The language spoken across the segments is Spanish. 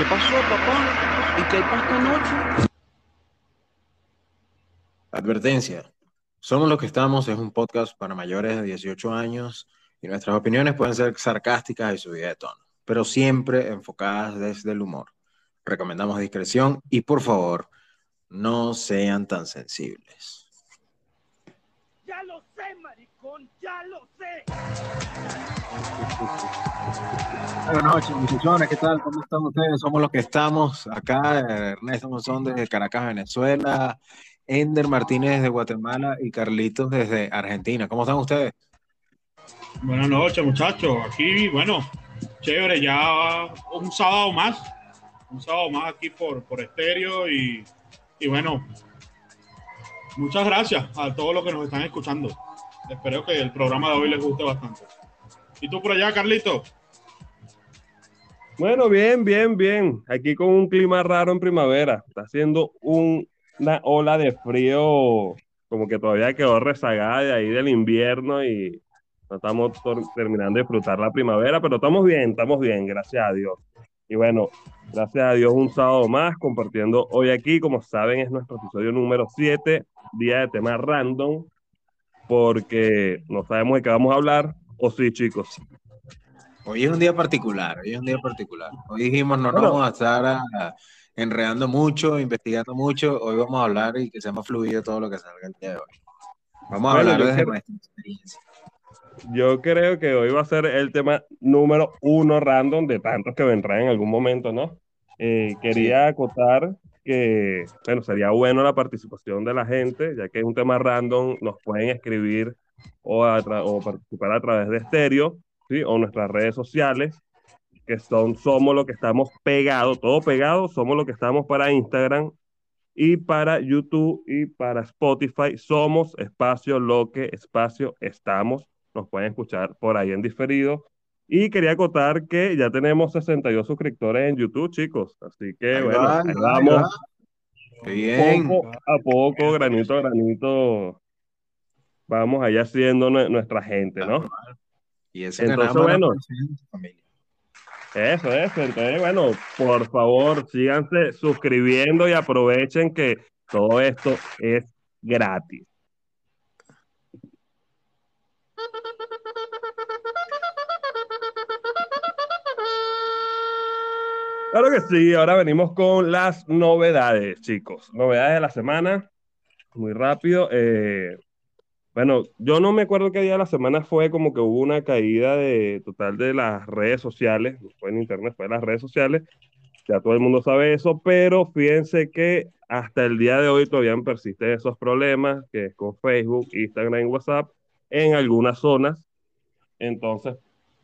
¿Qué pasó, papá? ¿Y qué hay para esta noche? Advertencia. Somos los que estamos es un podcast para mayores de 18 años y nuestras opiniones pueden ser sarcásticas y subidas de tono, pero siempre enfocadas desde el humor. Recomendamos discreción y por favor, no sean tan sensibles. Ya lo sé, maricón, ya lo sé. Buenas noches, muchachones, ¿qué tal? ¿Cómo están ustedes? Somos los que estamos acá, Ernesto Monzón desde Caracas, Venezuela, Ender Martínez desde Guatemala y Carlitos desde Argentina. ¿Cómo están ustedes? Buenas noches, muchachos. Aquí, bueno, chévere, ya un sábado más, un sábado más aquí por, por estéreo y, y bueno, muchas gracias a todos los que nos están escuchando. Espero que el programa de hoy les guste bastante. ¿Y tú por allá, Carlito? Bueno, bien, bien, bien. Aquí con un clima raro en primavera. Está haciendo un- una ola de frío, como que todavía quedó rezagada de ahí del invierno y no estamos terminando de disfrutar la primavera, pero estamos bien, estamos bien, gracias a Dios. Y bueno, gracias a Dios un sábado más compartiendo hoy aquí, como saben, es nuestro episodio número 7, día de tema random, porque no sabemos de qué vamos a hablar, o sí, chicos. Hoy es un día particular, hoy es un día particular. Hoy dijimos no nos Bueno. vamos a estar ah, enredando mucho, investigando mucho. Hoy vamos a hablar y que sea más fluido todo lo que salga el día de hoy. Vamos a Bueno, hablar desde quiero- nuestra experiencia. Yo creo que hoy va a ser el tema número uno random de tantos que vendrán en algún momento, ¿no? Eh, quería acotar que, bueno, sería bueno la participación de la gente, ya que es un tema random, nos pueden escribir o, o participar a través de estéreo, ¿sí? O nuestras redes sociales, que son Somos lo que estamos pegados, todo pegado, Somos lo que estamos para Instagram y para YouTube y para Spotify. Somos espacio lo que espacio estamos nos pueden escuchar por ahí en diferido. Y quería acotar que ya tenemos 62 suscriptores en YouTube, chicos. Así que, Ahí bueno, va, vamos, ahí va. Qué bien. poco a poco, granito a granito, vamos allá haciendo nue- nuestra gente, ¿no? Y eso Entonces, bueno. Eso, eso. Entonces, bueno, por favor, síganse suscribiendo y aprovechen que todo esto es gratis. Claro que sí, ahora venimos con las novedades, chicos. Novedades de la semana, muy rápido. eh, bueno, yo no me acuerdo qué día de la semana fue, como que hubo una caída de total de las redes sociales, no fue en internet, fue en las redes sociales, ya todo el mundo sabe eso, pero fíjense que hasta el día de hoy todavía persisten esos problemas, que es con Facebook, Instagram y WhatsApp, en algunas zonas. Entonces,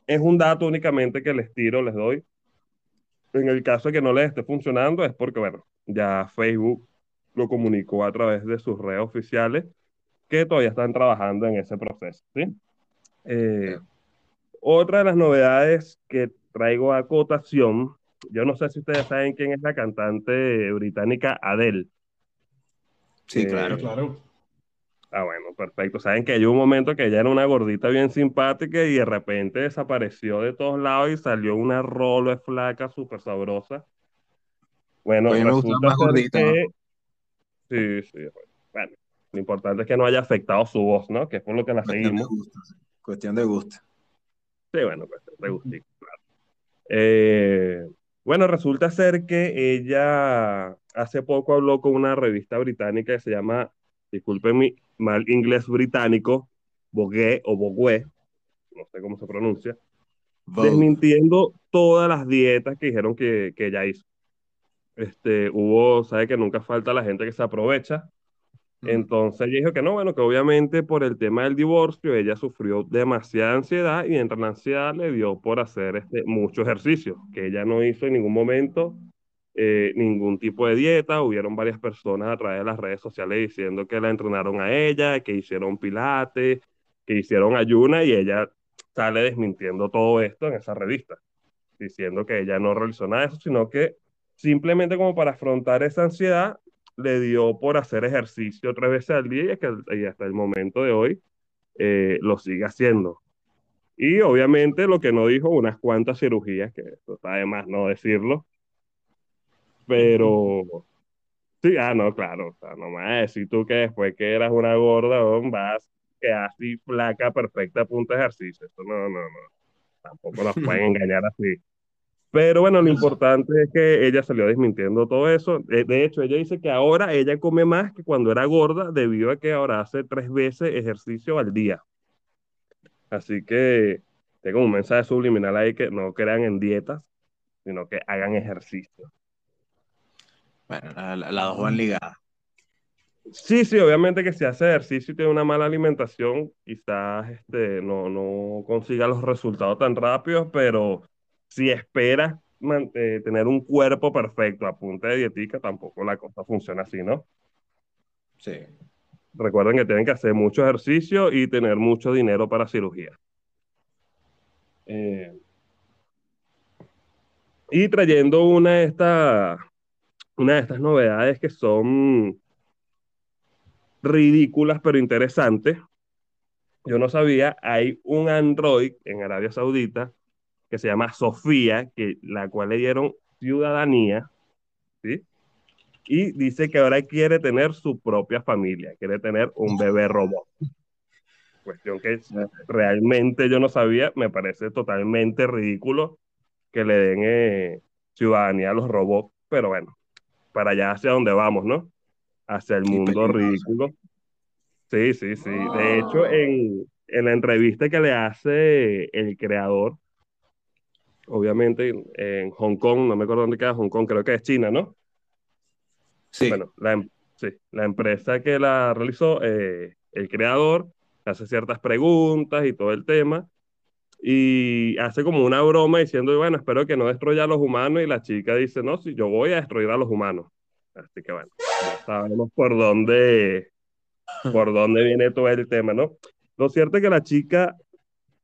es un dato únicamente que les tiro, les doy. En el caso de que no les esté funcionando, es porque, bueno, ya Facebook lo comunicó a través de sus redes oficiales que todavía están trabajando en ese proceso, ¿sí? Eh, otra de las novedades que traigo a acotación, yo no sé si ustedes saben quién es la cantante británica Adele. Sí, Eh, claro. Claro. Ah, bueno, perfecto. Saben que hay un momento que ella era una gordita bien simpática y de repente desapareció de todos lados y salió una rolo de flaca súper sabrosa. Bueno, me resulta más gordita, que... Sí, sí. Bueno, lo importante es que no haya afectado su voz, ¿no? Que es por lo que la Cuestión de seguimos. gusto. sí. Cuestión de gusto. Sí, bueno, pues te gustico, claro. Eh, bueno, resulta ser que ella hace poco habló con una revista británica que se llama, disculpen mi mal inglés británico, Vogue o Vogue, no sé cómo se pronuncia, Vogue. desmintiendo todas las dietas que dijeron que, que ella hizo. Este, hubo, sabe que nunca falta la gente que se aprovecha. Mm. Entonces ella dijo que no, bueno, que obviamente por el tema del divorcio ella sufrió demasiada ansiedad y entre la ansiedad le dio por hacer este, mucho ejercicio, que ella no hizo en ningún momento eh, ningún tipo de dieta. Hubieron varias personas a través de las redes sociales diciendo que la entrenaron a ella, que hicieron pilates, que hicieron ayuna y ella sale desmintiendo todo esto en esa revista, diciendo que ella no realizó nada de eso, sino que simplemente como para afrontar esa ansiedad le dio por hacer ejercicio tres veces al día y, que, hasta el momento de hoy eh, lo sigue haciendo. Y obviamente lo que no dijo, unas cuantas cirugías, que esto está de más no decirlo, Pero, sí, ah, no, claro, o sea, no me vas a decir tú que después que eras una gorda, vas que así flaca, perfecta, punto de ejercicio. Eso no, no, no. Tampoco nos pueden engañar así. Pero bueno, lo importante es que ella salió desmintiendo todo eso. De, de hecho, ella dice que ahora ella come más que cuando era gorda debido a que ahora hace tres veces ejercicio al día. Así que tengo un mensaje subliminal ahí que no crean en dietas, sino que hagan ejercicio. Bueno, la- la- las dos van ligadas. Sí, sí, obviamente que si hace ejercicio y tiene una mala alimentación, quizás este, no, no consiga los resultados tan rápidos, pero si esperas eh, tener un cuerpo perfecto a punta de dietica, tampoco la cosa funciona así, ¿no? Sí. Recuerden que tienen que hacer mucho ejercicio y tener mucho dinero para cirugía. Eh, y trayendo una de estas, una de estas novedades que son ridículas pero interesantes. Yo no sabía, hay un Android en Arabia Saudita que se llama Sofía, que, la cual le dieron ciudadanía, ¿sí? Y dice que ahora quiere tener su propia familia, quiere tener un bebé robot. Cuestión que realmente yo no sabía, me parece totalmente ridículo que le den eh, ciudadanía a los robots, pero bueno, para allá hacia donde vamos, ¿no? Hacia el Qué mundo peligroso. ridículo. Sí, sí, sí. De hecho, en, en la entrevista que le hace el creador, obviamente en Hong Kong, no me acuerdo dónde queda Hong Kong, creo que es China, ¿no? Sí. Bueno, la, em- sí, la empresa que la realizó, eh, el creador, hace ciertas preguntas y todo el tema, y hace como una broma diciendo, bueno, espero que no destruya a los humanos, y la chica dice, no, sí, yo voy a destruir a los humanos. Así que bueno, ya sabemos por dónde, por dónde viene todo el tema, ¿no? Lo cierto es que la chica,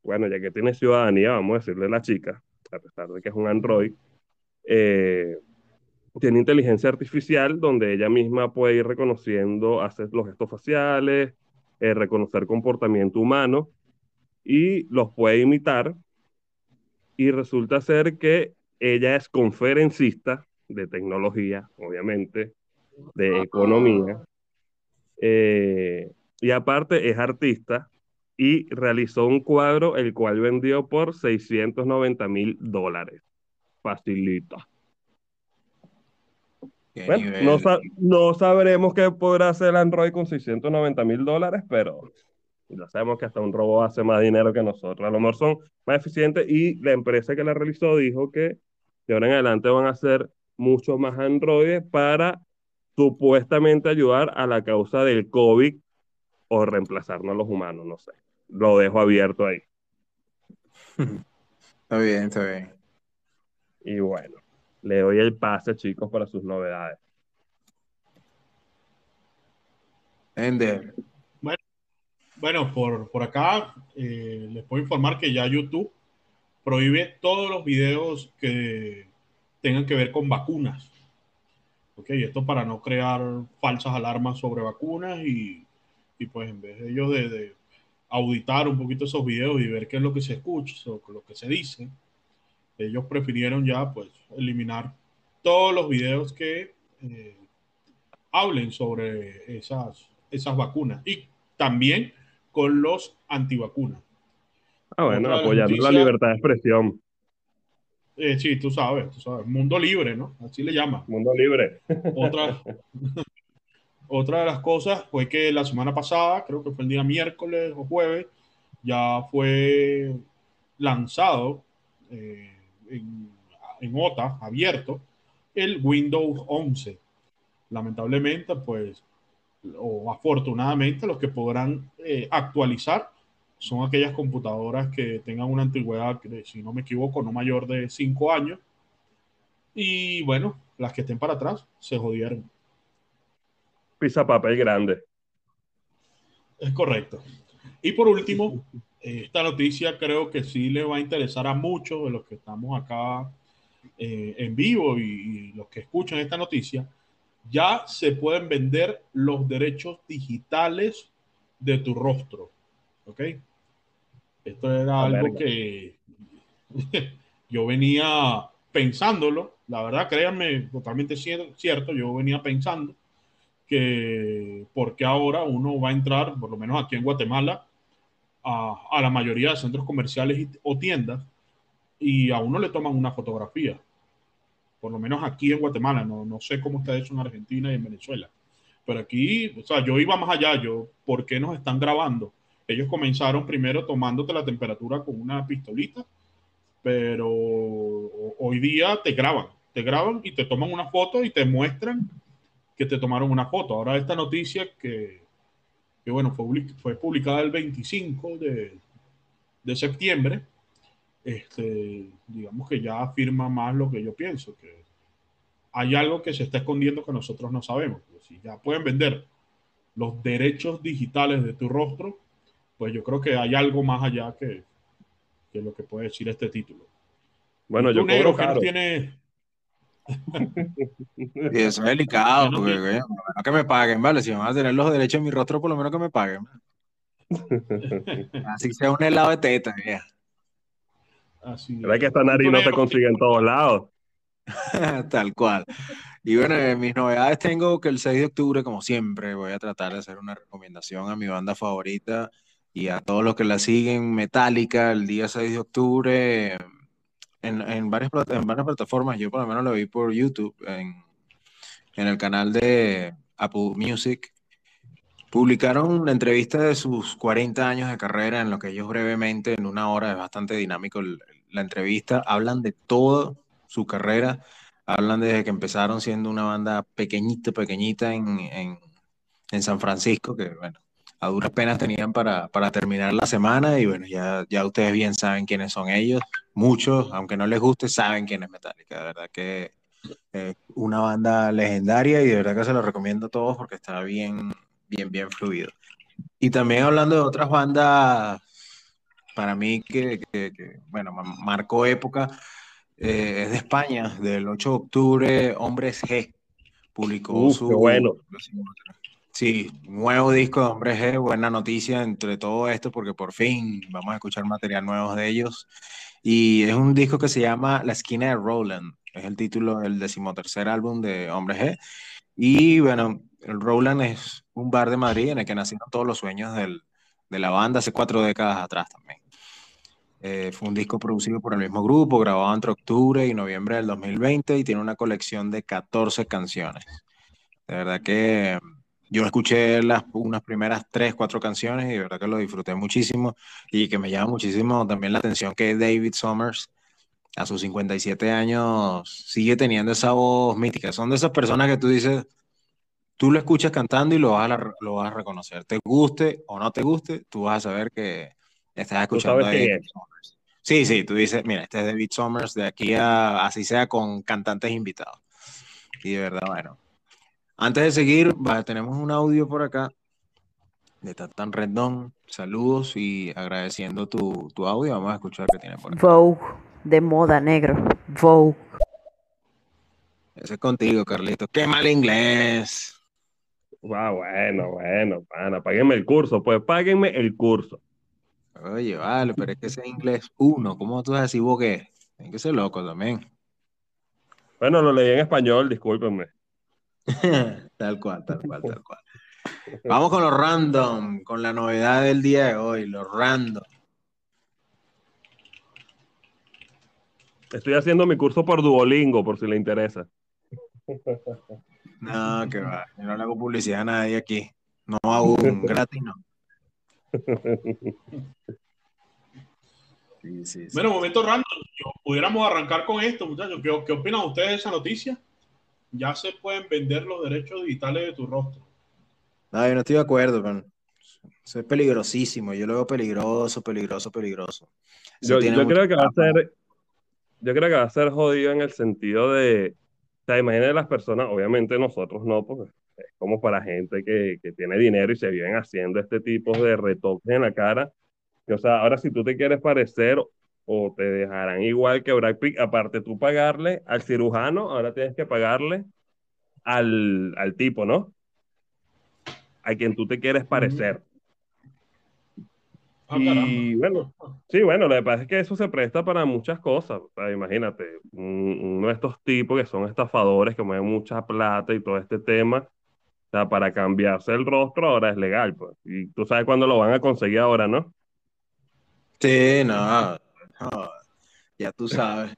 bueno, ya que tiene ciudadanía, vamos a decirle la chica, a pesar de que es un android, eh, tiene inteligencia artificial donde ella misma puede ir reconociendo, hacer los gestos faciales, eh, reconocer comportamiento humano y los puede imitar. Y resulta ser que ella es conferencista de tecnología, obviamente, de economía, eh, y aparte es artista y realizó un cuadro el cual vendió por 690 mil dólares. Facilita. Bueno, no, sa- no sabremos qué podrá hacer Android con 690 mil dólares, pero ya sabemos que hasta un robot hace más dinero que nosotros. A lo mejor son más eficientes y la empresa que la realizó dijo que de ahora en adelante van a hacer muchos más androides para supuestamente ayudar a la causa del COVID o reemplazarnos a los humanos, no sé. Lo dejo abierto ahí. Está bien, está bien. Y bueno, le doy el pase, chicos, para sus novedades. Ender. Bueno, por, por acá eh, les puedo informar que ya YouTube prohíbe todos los videos que tengan que ver con vacunas. Ok, esto para no crear falsas alarmas sobre vacunas y, y pues en vez de ellos de, de auditar un poquito esos videos y ver qué es lo que se escucha, o lo que se dice, ellos prefirieron ya pues eliminar todos los videos que eh, hablen sobre esas, esas vacunas y también con los antivacunas. Ah, bueno, apoyando la libertad de expresión. Eh, sí, tú sabes, tú sabes, mundo libre, ¿no? Así le llaman. Mundo libre. Otra, otra de las cosas fue que la semana pasada, creo que fue el día miércoles o jueves, ya fue lanzado eh, en, en OTA, abierto, el Windows 11. Lamentablemente, pues, o afortunadamente, los que podrán eh, actualizar son aquellas computadoras que tengan una antigüedad, si no me equivoco, no mayor de 5 años. Y bueno, las que estén para atrás se jodieron. Pizza papel grande. Es correcto. Y por último, eh, esta noticia creo que sí le va a interesar a muchos de los que estamos acá eh, en vivo y, y los que escuchan esta noticia. Ya se pueden vender los derechos digitales de tu rostro. ¿Ok? Esto era algo verga. que yo venía pensándolo La verdad, créanme, totalmente cier- cierto. Yo venía pensando que porque ahora uno va a entrar, por lo menos aquí en Guatemala, a, a la mayoría de centros comerciales y- o tiendas y a uno le toman una fotografía. Por lo menos aquí en Guatemala, no, no sé cómo está eso en Argentina y en Venezuela. Pero aquí, o sea, yo iba más allá, yo, ¿por qué nos están grabando? Ellos comenzaron primero tomándote la temperatura con una pistolita, pero ho- hoy día te graban, te graban y te toman una foto y te muestran que te tomaron una foto. Ahora esta noticia que, que bueno, fue, fue publicada el 25 de, de septiembre, este, digamos que ya afirma más lo que yo pienso, que hay algo que se está escondiendo que nosotros no sabemos. Pues si ya pueden vender los derechos digitales de tu rostro, pues yo creo que hay algo más allá que, que lo que puede decir este título. Bueno, yo negro, cobro que no tiene... Y eso es delicado, no porque por lo menos que me paguen, ¿vale? Si van a tener los derechos en mi rostro, por lo menos que me paguen. Así sea un helado de teta, vieja. Así, ¿Verdad que esta nariz no se consigue en todos lados? Tal cual. Y bueno, en mis novedades tengo que el 6 de octubre, como siempre, voy a tratar de hacer una recomendación a mi banda favorita y a todos los que la siguen, Metallica, el día 6 de octubre, en, en varias, en varias plataformas, yo por lo menos lo vi por YouTube, en, en el canal de Apple Music, publicaron una entrevista de sus 40 años de carrera, en lo que ellos brevemente, en una hora, es bastante dinámico la entrevista, hablan de toda su carrera, hablan desde que empezaron siendo una banda pequeñita, pequeñita en, en, en San Francisco, que bueno, a duras penas tenían para, para terminar la semana y bueno, ya, ya ustedes bien saben quiénes son ellos, muchos, aunque no les guste, saben quién es Metallica, de verdad que eh, una banda legendaria y de verdad que se lo recomiendo a todos porque está bien, bien, bien fluido. Y también hablando de otras bandas, para mí que, que- que, bueno, ma- marcó época, eh, es de España, del 8 de octubre, Hombres G, publicó Uf, su... qué bueno. Sí, nuevo disco de Hombres G, buena noticia entre todo esto porque por fin vamos a escuchar material nuevo de ellos. Y es un disco que se llama La esquina de Roland, es el título del decimotercer álbum de Hombres G. Y bueno, el Roland es un bar de Madrid en el que nacieron todos los sueños de la banda hace cuatro décadas atrás también. Eh, fue un disco producido por el mismo grupo, grabado entre octubre y noviembre del 2020 y tiene una colección de 14 canciones. De verdad que yo escuché las, unas primeras tres, cuatro canciones y de verdad que lo disfruté muchísimo y que me llama muchísimo también la atención que David Summers a sus 57 años sigue teniendo esa voz mítica. Son de esas personas que tú dices, tú lo escuchas cantando y lo vas a, la- lo vas a reconocer. Te guste o no te guste, tú vas a saber que estás escuchando sabes a quién David es. Summers. Sí, sí, tú dices, mira, este es David Summers de aquí a, así sea con cantantes invitados. Y de verdad, bueno. Antes de seguir, va, tenemos un audio por acá de Tatán Rendón. Saludos y agradeciendo tu, tu audio. Vamos a escuchar qué tiene por acá. Vogue, de moda negro. Vogue. Ese es contigo, Carlito. ¡Qué mal inglés! Ah, bueno, bueno, pana, páguenme el curso, pues páguenme el curso. Oye, vale, pero es que ese inglés uno, ¿cómo tú vas a decir boqué? Tienes que ser loco también. Bueno, lo leí en español, discúlpenme. Tal cual, tal cual, tal cual. Vamos con los random, con la novedad del día de hoy, los random. Estoy haciendo mi curso por Duolingo, por si le interesa. No, que va. Yo no le hago publicidad a nadie aquí. No aún, gratis no. Sí, sí, sí. Bueno, momento random. Yo- pudiéramos arrancar con esto, muchachos. ¿Qué, qué opinan ustedes de esa noticia? Ya se pueden vender los derechos digitales de tu rostro. No, yo no estoy de acuerdo, man. Eso es peligrosísimo. Yo lo veo peligroso, peligroso, peligroso. Eso Yo, creo que va a ser, yo creo que va a ser jodido en el sentido de, sea, imagínate las personas, obviamente nosotros no, porque es como para gente que, que tiene dinero y se viven haciendo este tipo de retoques en la cara. O sea, ahora si tú te quieres parecer o te dejarán igual que Brad Pitt, aparte tú pagarle al cirujano, ahora tienes que pagarle al, al tipo, ¿no? A quien tú te quieres parecer. Ah, Y caramba. bueno, sí, bueno, lo que pasa es que eso se presta para muchas cosas. O sea, imagínate, un- uno de estos tipos que son estafadores, que mueven mucha plata y todo este tema, o sea, para cambiarse el rostro ahora es legal, pues. Y tú sabes cuándo lo van a conseguir ahora, ¿no? Sí, no, no, ya tú sabes.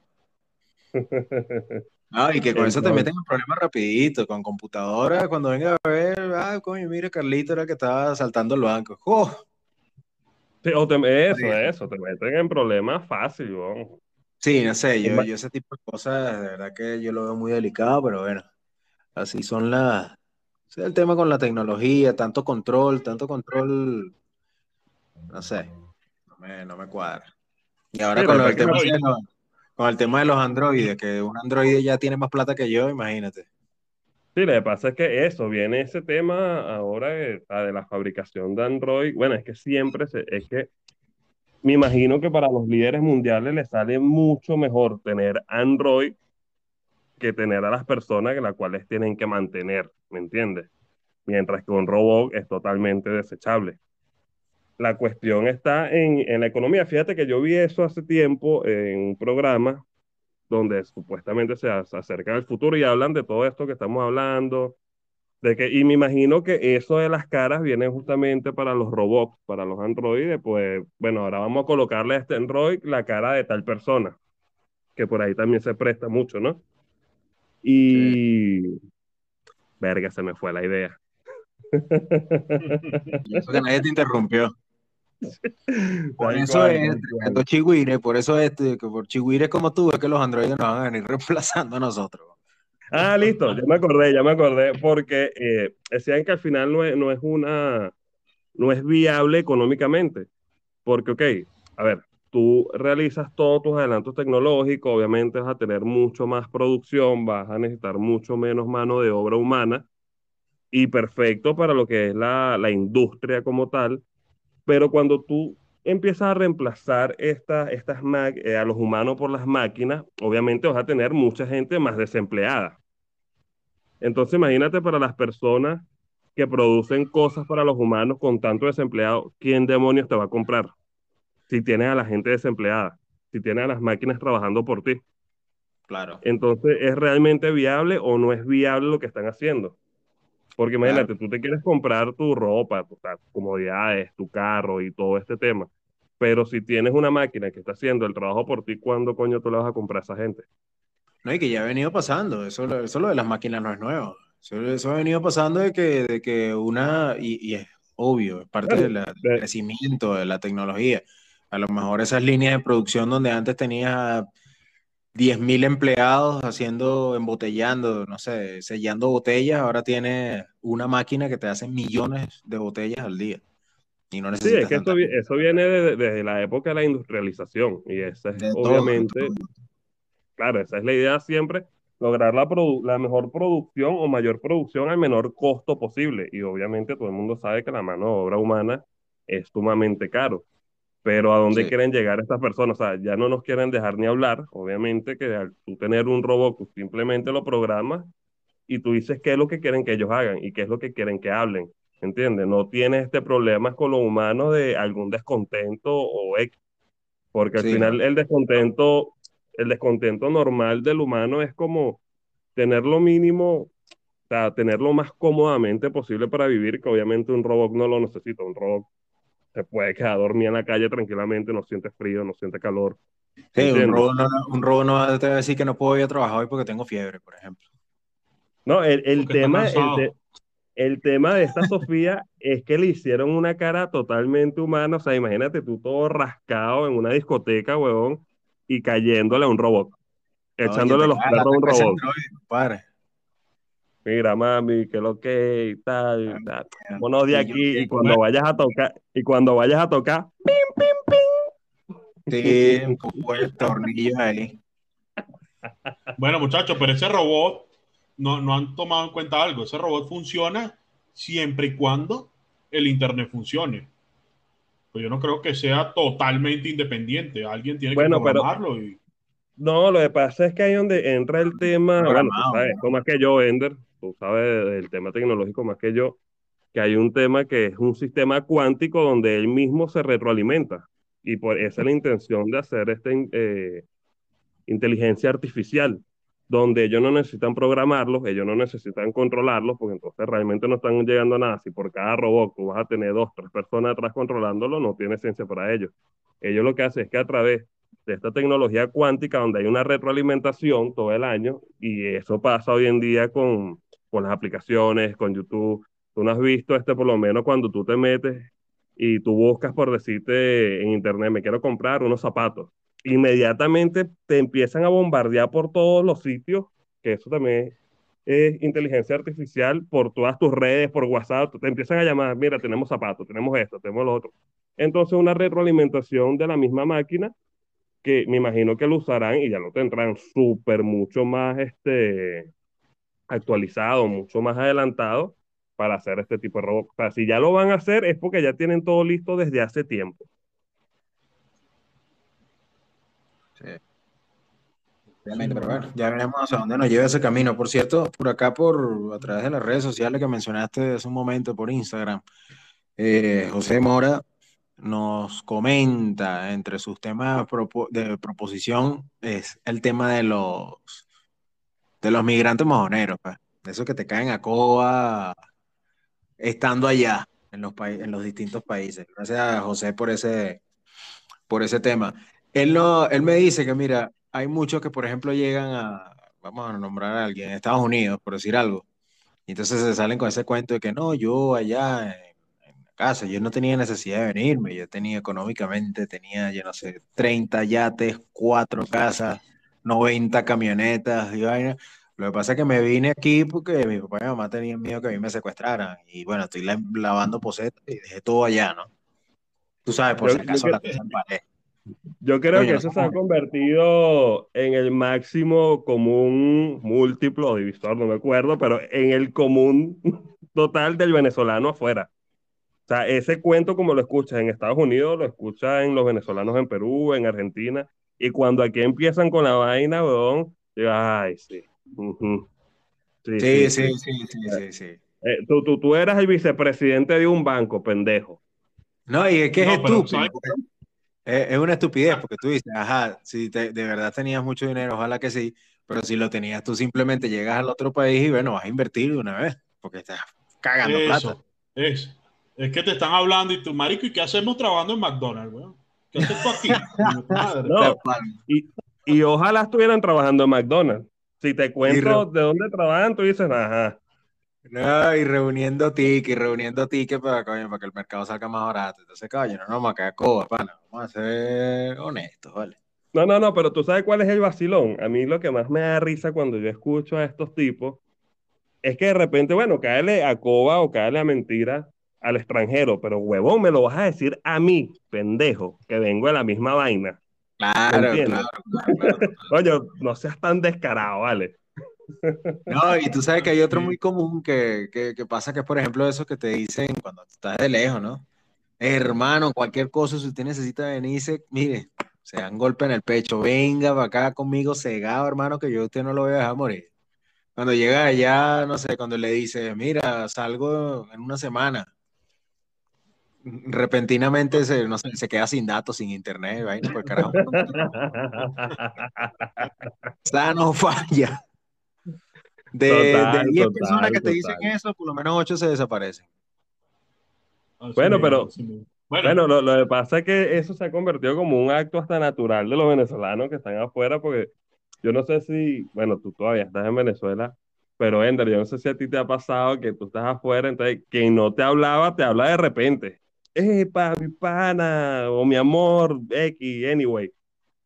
Ah, y que con eso te meten en problemas rapidito, con computadora, cuando venga a ver, ah, coño, mira, Carlito era el que estaba asaltando el banco. ¡Oh! Sí, o te- eso, Sí. eso, te meten en problemas fácil. Sí, no sé, yo, yo ese tipo de cosas, de verdad que yo lo veo muy delicado, pero bueno, así son las... el tema con la tecnología, tanto control, tanto control, no sé, no me, no me cuadra. Y ahora Sí, con, pasa tema de los, con el tema de los androides, que un androide ya tiene más plata que yo, imagínate. Sí, lo que pasa es que eso, viene ese tema ahora ah, de la fabricación de Android. Bueno, es que siempre se, es que me imagino que para los líderes mundiales les sale mucho mejor tener Android que tener a las personas que las cuales tienen que mantener, ¿me entiendes? Mientras que un robot es totalmente desechable. La cuestión está en, en la economía. Fíjate que yo vi eso hace tiempo en un programa donde supuestamente se, acerca al futuro y hablan de todo esto que estamos hablando, de que, y me imagino que eso de las caras viene justamente para los robots, para los androides, pues bueno, ahora vamos a colocarle a este android la cara de tal persona, que por ahí también se presta mucho, ¿no? Y... Verga, se me fue la idea. Eso que nadie te interrumpió. Por eso es tremendo cual. chigüire, por eso es que por chigüires como tú es que los androides nos van a venir reemplazando a nosotros. Ah, listo, ya me acordé, ya me acordé, porque eh, decían que al final no es, no es una, no es viable económicamente, porque, ok, a ver, tú realizas todos tus adelantos tecnológicos, obviamente vas a tener mucho más producción, vas a necesitar mucho menos mano de obra humana, y perfecto para lo que es la, la industria como tal, pero cuando tú empiezas a reemplazar esta- estas eh, a los humanos por las máquinas, obviamente vas a tener mucha gente más desempleada. Entonces imagínate para las personas que producen cosas para los humanos con tanto desempleado, ¿quién demonios te va a comprar? Si tienes a la gente desempleada, si tienes a las máquinas trabajando por ti. Claro. Entonces, ¿es realmente viable o no es viable lo que están haciendo? Porque imagínate, tú te quieres comprar tu ropa, tus comodidades, tu carro y todo este tema. Pero si tienes una máquina que está haciendo el trabajo por ti, ¿cuándo coño tú le vas a comprar a esa gente? No, y que ya ha venido pasando, eso, lo- eso lo de las máquinas no es nuevo. Eso, eso ha venido pasando de que, de que una, y, y es obvio, es parte Claro, de del crecimiento de la tecnología. A lo mejor esas líneas de producción donde antes tenías 10.000 empleados haciendo, embotellando, no sé, sellando botellas, ahora tienes una máquina que te hace millones de botellas al día. Y no Sí, es que eso, eso viene de- desde la época de la industrialización y esa es De obviamente, todo. claro, esa es la idea siempre, lograr la, la mejor producción o mayor producción al menor costo posible. Y obviamente todo el mundo sabe que la mano de obra humana es sumamente caro. Pero ¿a dónde Sí. quieren llegar estas personas? O sea, ya no nos quieren dejar ni hablar. Obviamente que al tú tener un robot, tú simplemente lo programas y tú dices qué es lo que quieren que ellos hagan y qué es lo que quieren que hablen. ¿Entiendes? No tienes este problema con los humanos de algún descontento o X. Porque al Sí, final el descontento, el descontento normal del humano es como tener lo mínimo, o sea, tener lo más cómodamente posible para vivir, que obviamente un robot no lo necesita. Un robot se puede quedar dormido en la calle tranquilamente, no siente frío, no siente calor. Sí, un robo no, un robo no te va a decir que no puedo ir a trabajar hoy porque tengo fiebre, por ejemplo. No, el, el tema, el, te- tema de esta Sofía es que le hicieron una cara totalmente humana. O sea, imagínate tú todo rascado en una discoteca, huevón, y cayéndole a un robot, No, echándole te los perros a un robot. compadre. Mira, mami, que lo que y tal, y tal. Vámonos de aquí y cuando vayas a tocar, y cuando vayas a tocar, Sí, un poco de tornillos ahí. Bueno, muchachos, pero ese robot no, no han tomado en cuenta algo. Ese robot funciona siempre y cuando el internet funcione. Pues yo no creo que sea totalmente independiente. Alguien tiene Bueno, que pero- programarlo y No, lo que pasa es que ahí donde entra el tema, bueno, tú sabes más que yo, Ender, tú sabes del tema tecnológico más que yo, que hay un tema que es un sistema cuántico donde él mismo se retroalimenta. Y por esa es la intención de hacer esta eh, inteligencia artificial, donde ellos no necesitan programarlos, ellos no necesitan controlarlos, porque entonces realmente no están llegando a nada. Si por cada robot tú vas a tener dos, tres personas atrás controlándolo, no tiene ciencia para ellos. Ellos lo que hacen es que a través de esta tecnología cuántica, donde hay una retroalimentación todo el año, y eso pasa hoy en día con, con las aplicaciones, con YouTube. Tú no has visto este, por lo menos cuando tú te metes y tú buscas por decirte en internet, me quiero comprar unos zapatos. Inmediatamente te empiezan a bombardear por todos los sitios, que eso también es inteligencia artificial, por todas tus redes, por WhatsApp, te empiezan a llamar, mira, tenemos zapatos, tenemos esto, tenemos lo otro. Entonces una retroalimentación de la misma máquina que me imagino que lo usarán y ya lo tendrán súper mucho más este, actualizado, mucho más adelantado para hacer este tipo de robots. O sea, si ya lo van a hacer es porque ya tienen todo listo desde hace tiempo. Sí. Obviamente, pero bueno, ya veremos a dónde nos lleva ese camino. Por cierto, por acá, por a través de las redes sociales que mencionaste hace un momento por Instagram, eh, José Mora nos comenta entre sus temas de proposición es el tema de los de los migrantes mojoneros, pues. De esos que te caen a coba estando allá en los, en los distintos países. Gracias a José por ese, por ese tema. Él, no, él me dice que, mira, hay muchos que, por ejemplo, llegan a, vamos a nombrar a alguien, en Estados Unidos, por decir algo, y entonces se salen con ese cuento de que no, yo allá en, en casa, yo no tenía necesidad de venirme, yo tenía económicamente, tenía, yo no sé, 30 yates, 4 casas, 90 camionetas y vaina. Lo que pasa es que me vine aquí porque mi papá y mi mamá tenían miedo que a mí me secuestraran. Y bueno, estoy lavando posetas y dejé todo allá, ¿no? Tú sabes, por Yo- si acaso yo la cosa en pared. Yo creo que eso se ha convertido en el máximo común múltiplo o divisor, no me acuerdo, pero en el común total del venezolano afuera. O sea, ese cuento como lo escuchas en Estados Unidos, lo escuchas en los venezolanos en Perú, en Argentina, y cuando aquí empiezan con la vaina, weón, digo, ay, sí. Sí, Sí, sí, sí, sí. sí, sí, sí, sí. Eh, tú, tú, tú eras el vicepresidente de un banco, pendejo. No, y es que es No, estúpido. porque Es, es una estupidez porque tú dices, ajá, si te- de verdad tenías mucho dinero, ojalá que sí, pero si lo tenías, tú simplemente llegas al otro país y bueno, vas a invertir de una vez, porque estás cagando plata. Eso, es. Es que te están hablando y tú, marico, ¿y qué hacemos trabajando en McDonald's, weón? No, y, y ojalá estuvieran trabajando en McDonald's. Si te cuento de dónde trabajan, tú dices, ajá. No, y reuniendo tickets, y reuniendo tickets para, coño, para que el mercado salga más barato. Entonces, coño, no quedar coba, pana. Vamos a ser honestos, ¿vale? No, no, no, pero tú sabes cuál es el vacilón. A mí lo que más me da risa cuando yo escucho a estos tipos es que de repente, bueno, cáele a coba o cáele a mentira al extranjero, pero huevón, me lo vas a decir a mí, pendejo, que vengo de la misma vaina. Claro, claro, claro, claro. Oye, no seas tan descarado, ¿vale? No, y tú sabes que hay otro muy común que, que, que pasa que es, por ejemplo, eso que te dicen cuando estás de lejos, ¿no? Hermano, cualquier cosa, si usted necesita venirse, mire, se dan golpe en el pecho, venga para acá conmigo cegado, hermano, que yo a usted no lo voy a dejar morir. Cuando llega allá, no sé, cuando le dice, mira, salgo en una semana, repentinamente se, no sé, se queda sin datos, sin internet, vaina, por carajo. Esa no falla. De, Total, de 10 total, personas que te dicen eso, por lo menos 8 se desaparecen. Así Bueno, pero-. Bueno, Bueno, lo, lo que pasa es que eso se ha convertido como un acto hasta natural de los venezolanos que están afuera, porque yo no sé si, bueno, tú todavía estás en Venezuela, pero Ender, yo no sé si a ti te ha pasado que tú estás afuera, entonces quien no te hablaba, te habla de repente. Eh, pa, mi pana, o mi amor, X, anyway.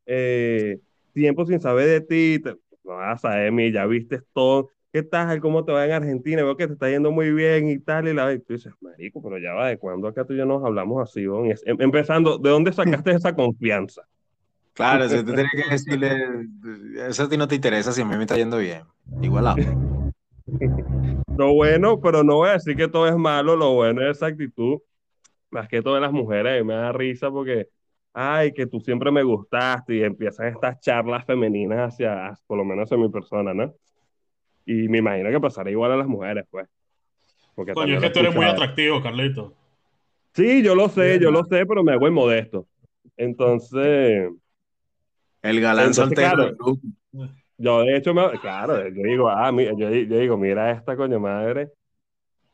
Eh, tiempo sin saber de ti, te- no vas a saber, mi, ya viste todo. ¿Qué tal? ¿Cómo te va en Argentina? Veo que te está yendo muy bien y tal. Y la y tú dices, marico, pero ya va, ¿de cuándo acá tú y yo nos hablamos así? weón?" Y es- em- empezando, ¿de dónde sacaste esa confianza? Claro, si tú tienes que decirle, eso a ti no te interesa si a mí me está yendo bien. Igualado. Lo bueno, pero no voy a decir que todo es malo, lo bueno es esa actitud, más que todo de las mujeres, y me da risa porque, ay, que tú siempre me gustaste y empiezan estas charlas femeninas hacia, por lo menos hacia mi persona, ¿no? Y me imagino que pasará igual a las mujeres, pues. Porque Coño, es que tú eres muy atractivo, Carlito. Sí, yo lo sé, yo lo sé, pero me hago el modesto. Entonces, El galán Entonces, soltero claro. yo de hecho, me, claro, yo digo, ah, mi- yo, yo digo, mira esta coño madre.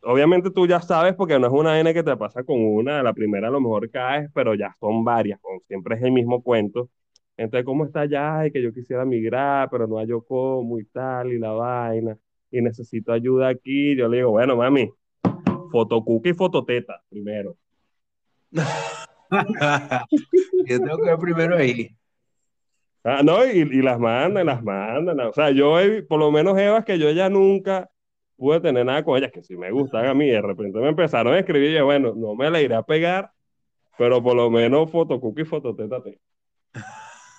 Obviamente tú ya sabes porque no es una N que te pasa con una, la primera a lo mejor caes, pero ya son varias, como siempre es el mismo cuento. Entonces, ¿cómo está ya? Y que yo quisiera migrar, pero no hallo cómo y tal, y la vaina, y necesito ayuda aquí. Yo le digo, bueno, mami, fotocuca y fototeta primero. Yo tengo que ver primero ahí. Ah, no, y, y las mandan, las mandan. O sea, yo, he- por lo menos Evas, que yo ya nunca pude tener nada con ellas, que si me gustan a mí, de repente me empezaron a escribir y yo, bueno, no me la iré a pegar, pero por lo menos fotocuca y fototeta. te-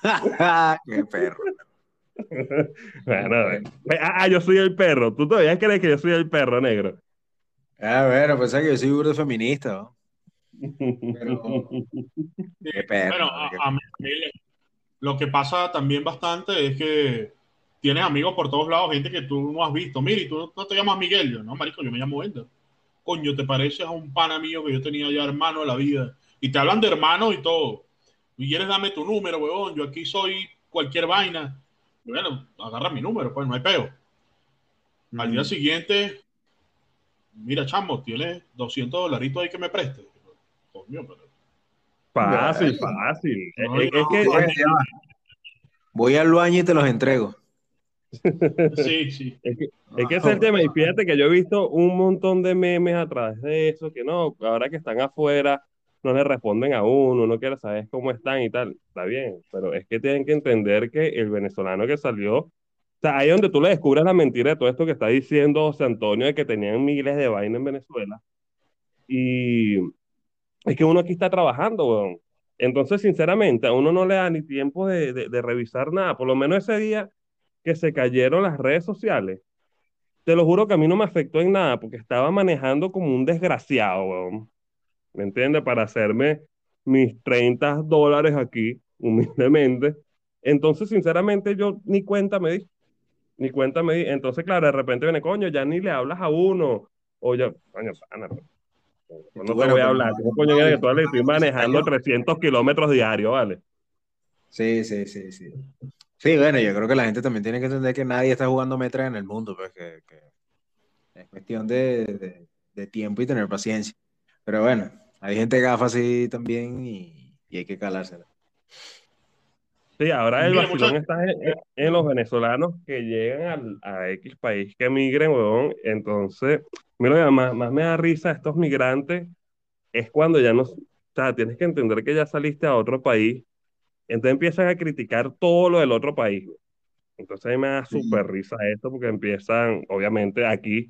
Qué perro. Bueno, ah, ah, yo soy el perro. ¿Tú todavía crees que yo soy el perro negro? Ah, bueno, pensé que yo soy burdo feminista, ¿no? Pero- Qué perro. Bueno, a, qué- a mí lo que pasa también bastante es que tienes amigos por todos lados, gente que tú no has visto. Mira, y tú no te llamas Miguel. Yo, no, marico, yo me llamo Ender. Coño, te pareces a un pana mío que yo tenía ya hermano de la vida. Y te hablan de hermano y todo. Y quieres dame tu número, weón. Yo aquí soy cualquier vaina. Bueno, agarra mi número, pues no hay peo. Al día siguiente, mira, chamo, tienes 200 dolaritos ahí que me prestes. Coño, pero Fácil, fácil. Es, No, es- es que. Voy al baño y te los entrego. Sí, sí. Es que, es que ese es el tema. Y fíjate que yo he visto un montón de memes a través de eso, que no, ahora que están afuera, no le responden a uno, uno quiere saber cómo están y tal. Está bien, pero es que tienen que entender que el venezolano que salió, o sea, ahí donde tú le descubres la mentira de todo esto que está diciendo José Antonio, de que tenían miles de vainas en Venezuela. Y es que uno aquí está trabajando, weón. Entonces, sinceramente, a uno no le da ni tiempo de, de- de revisar nada. Por lo menos ese día que se cayeron las redes sociales, te lo juro que a mí no me afectó en nada porque estaba manejando como un desgraciado, weón. ¿Me entiendes? Para hacerme mis 30 dólares aquí, humildemente. Entonces, sinceramente, yo ni cuenta me di. Ni cuenta me di. Entonces, claro, de repente viene, coño, ya ni le hablas a uno. O ya, coño, pana, no te Bueno, voy a hablar. no, ¿Cómo coño que le estoy manejando no. 300 kilómetros diarios, ¿vale? Sí, sí, sí, sí. Sí, bueno, yo creo que la gente también tiene que entender que nadie está jugando metra en el mundo, pues que, que es cuestión de, de- de tiempo y tener paciencia. Pero bueno, hay gente gafa así también y, y hay que calársela. Sí, ahora el Mira, vacilón está en, en- los venezolanos que llegan al- a X país que migren, huevón. Entonces, mira, lo que más, más me da risa estos migrantes es cuando ya no, o sea, tienes que entender que ya saliste a otro país, entonces empiezan a criticar todo lo del otro país. Entonces a mí me da súper risa esto porque empiezan, obviamente aquí,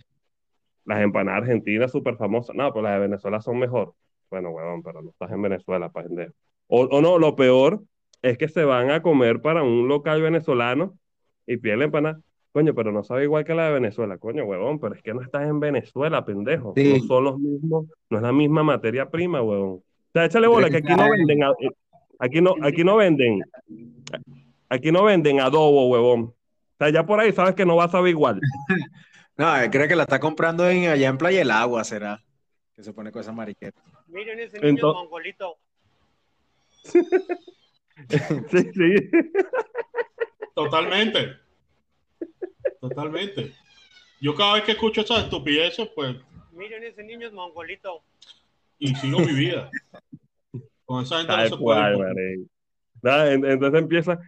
las empanadas argentinas súper famosas. No, pues las de Venezuela son mejor. Bueno, huevón, pero no estás en Venezuela, pendejo. O, o no, lo peor es que se van a comer para un local venezolano y piden la empanada. Coño, pero no sabe igual que la de Venezuela. Coño, huevón, pero es que no estás en Venezuela, pendejo. Sí. No son los mismos, no es la misma materia prima, huevón. O sea, échale bola, que aquí no venden, a- eh, aquí no, aquí no venden, aquí no venden adobo, huevón. O sea, ya por ahí sabes que no va a saber igual. No, él cree que la está comprando en, allá en Playa del Agua, será. Que se pone con esa mariqueta. Miren ese niño Entonces- mongolito. Sí, sí. Totalmente. Totalmente. Yo cada vez que escucho esas estupideces, pues, Miren ese niño es mongolito. y sigo mi vida. Con esa gente no Tal se cual, puede. marico. Nada, en- entonces empieza,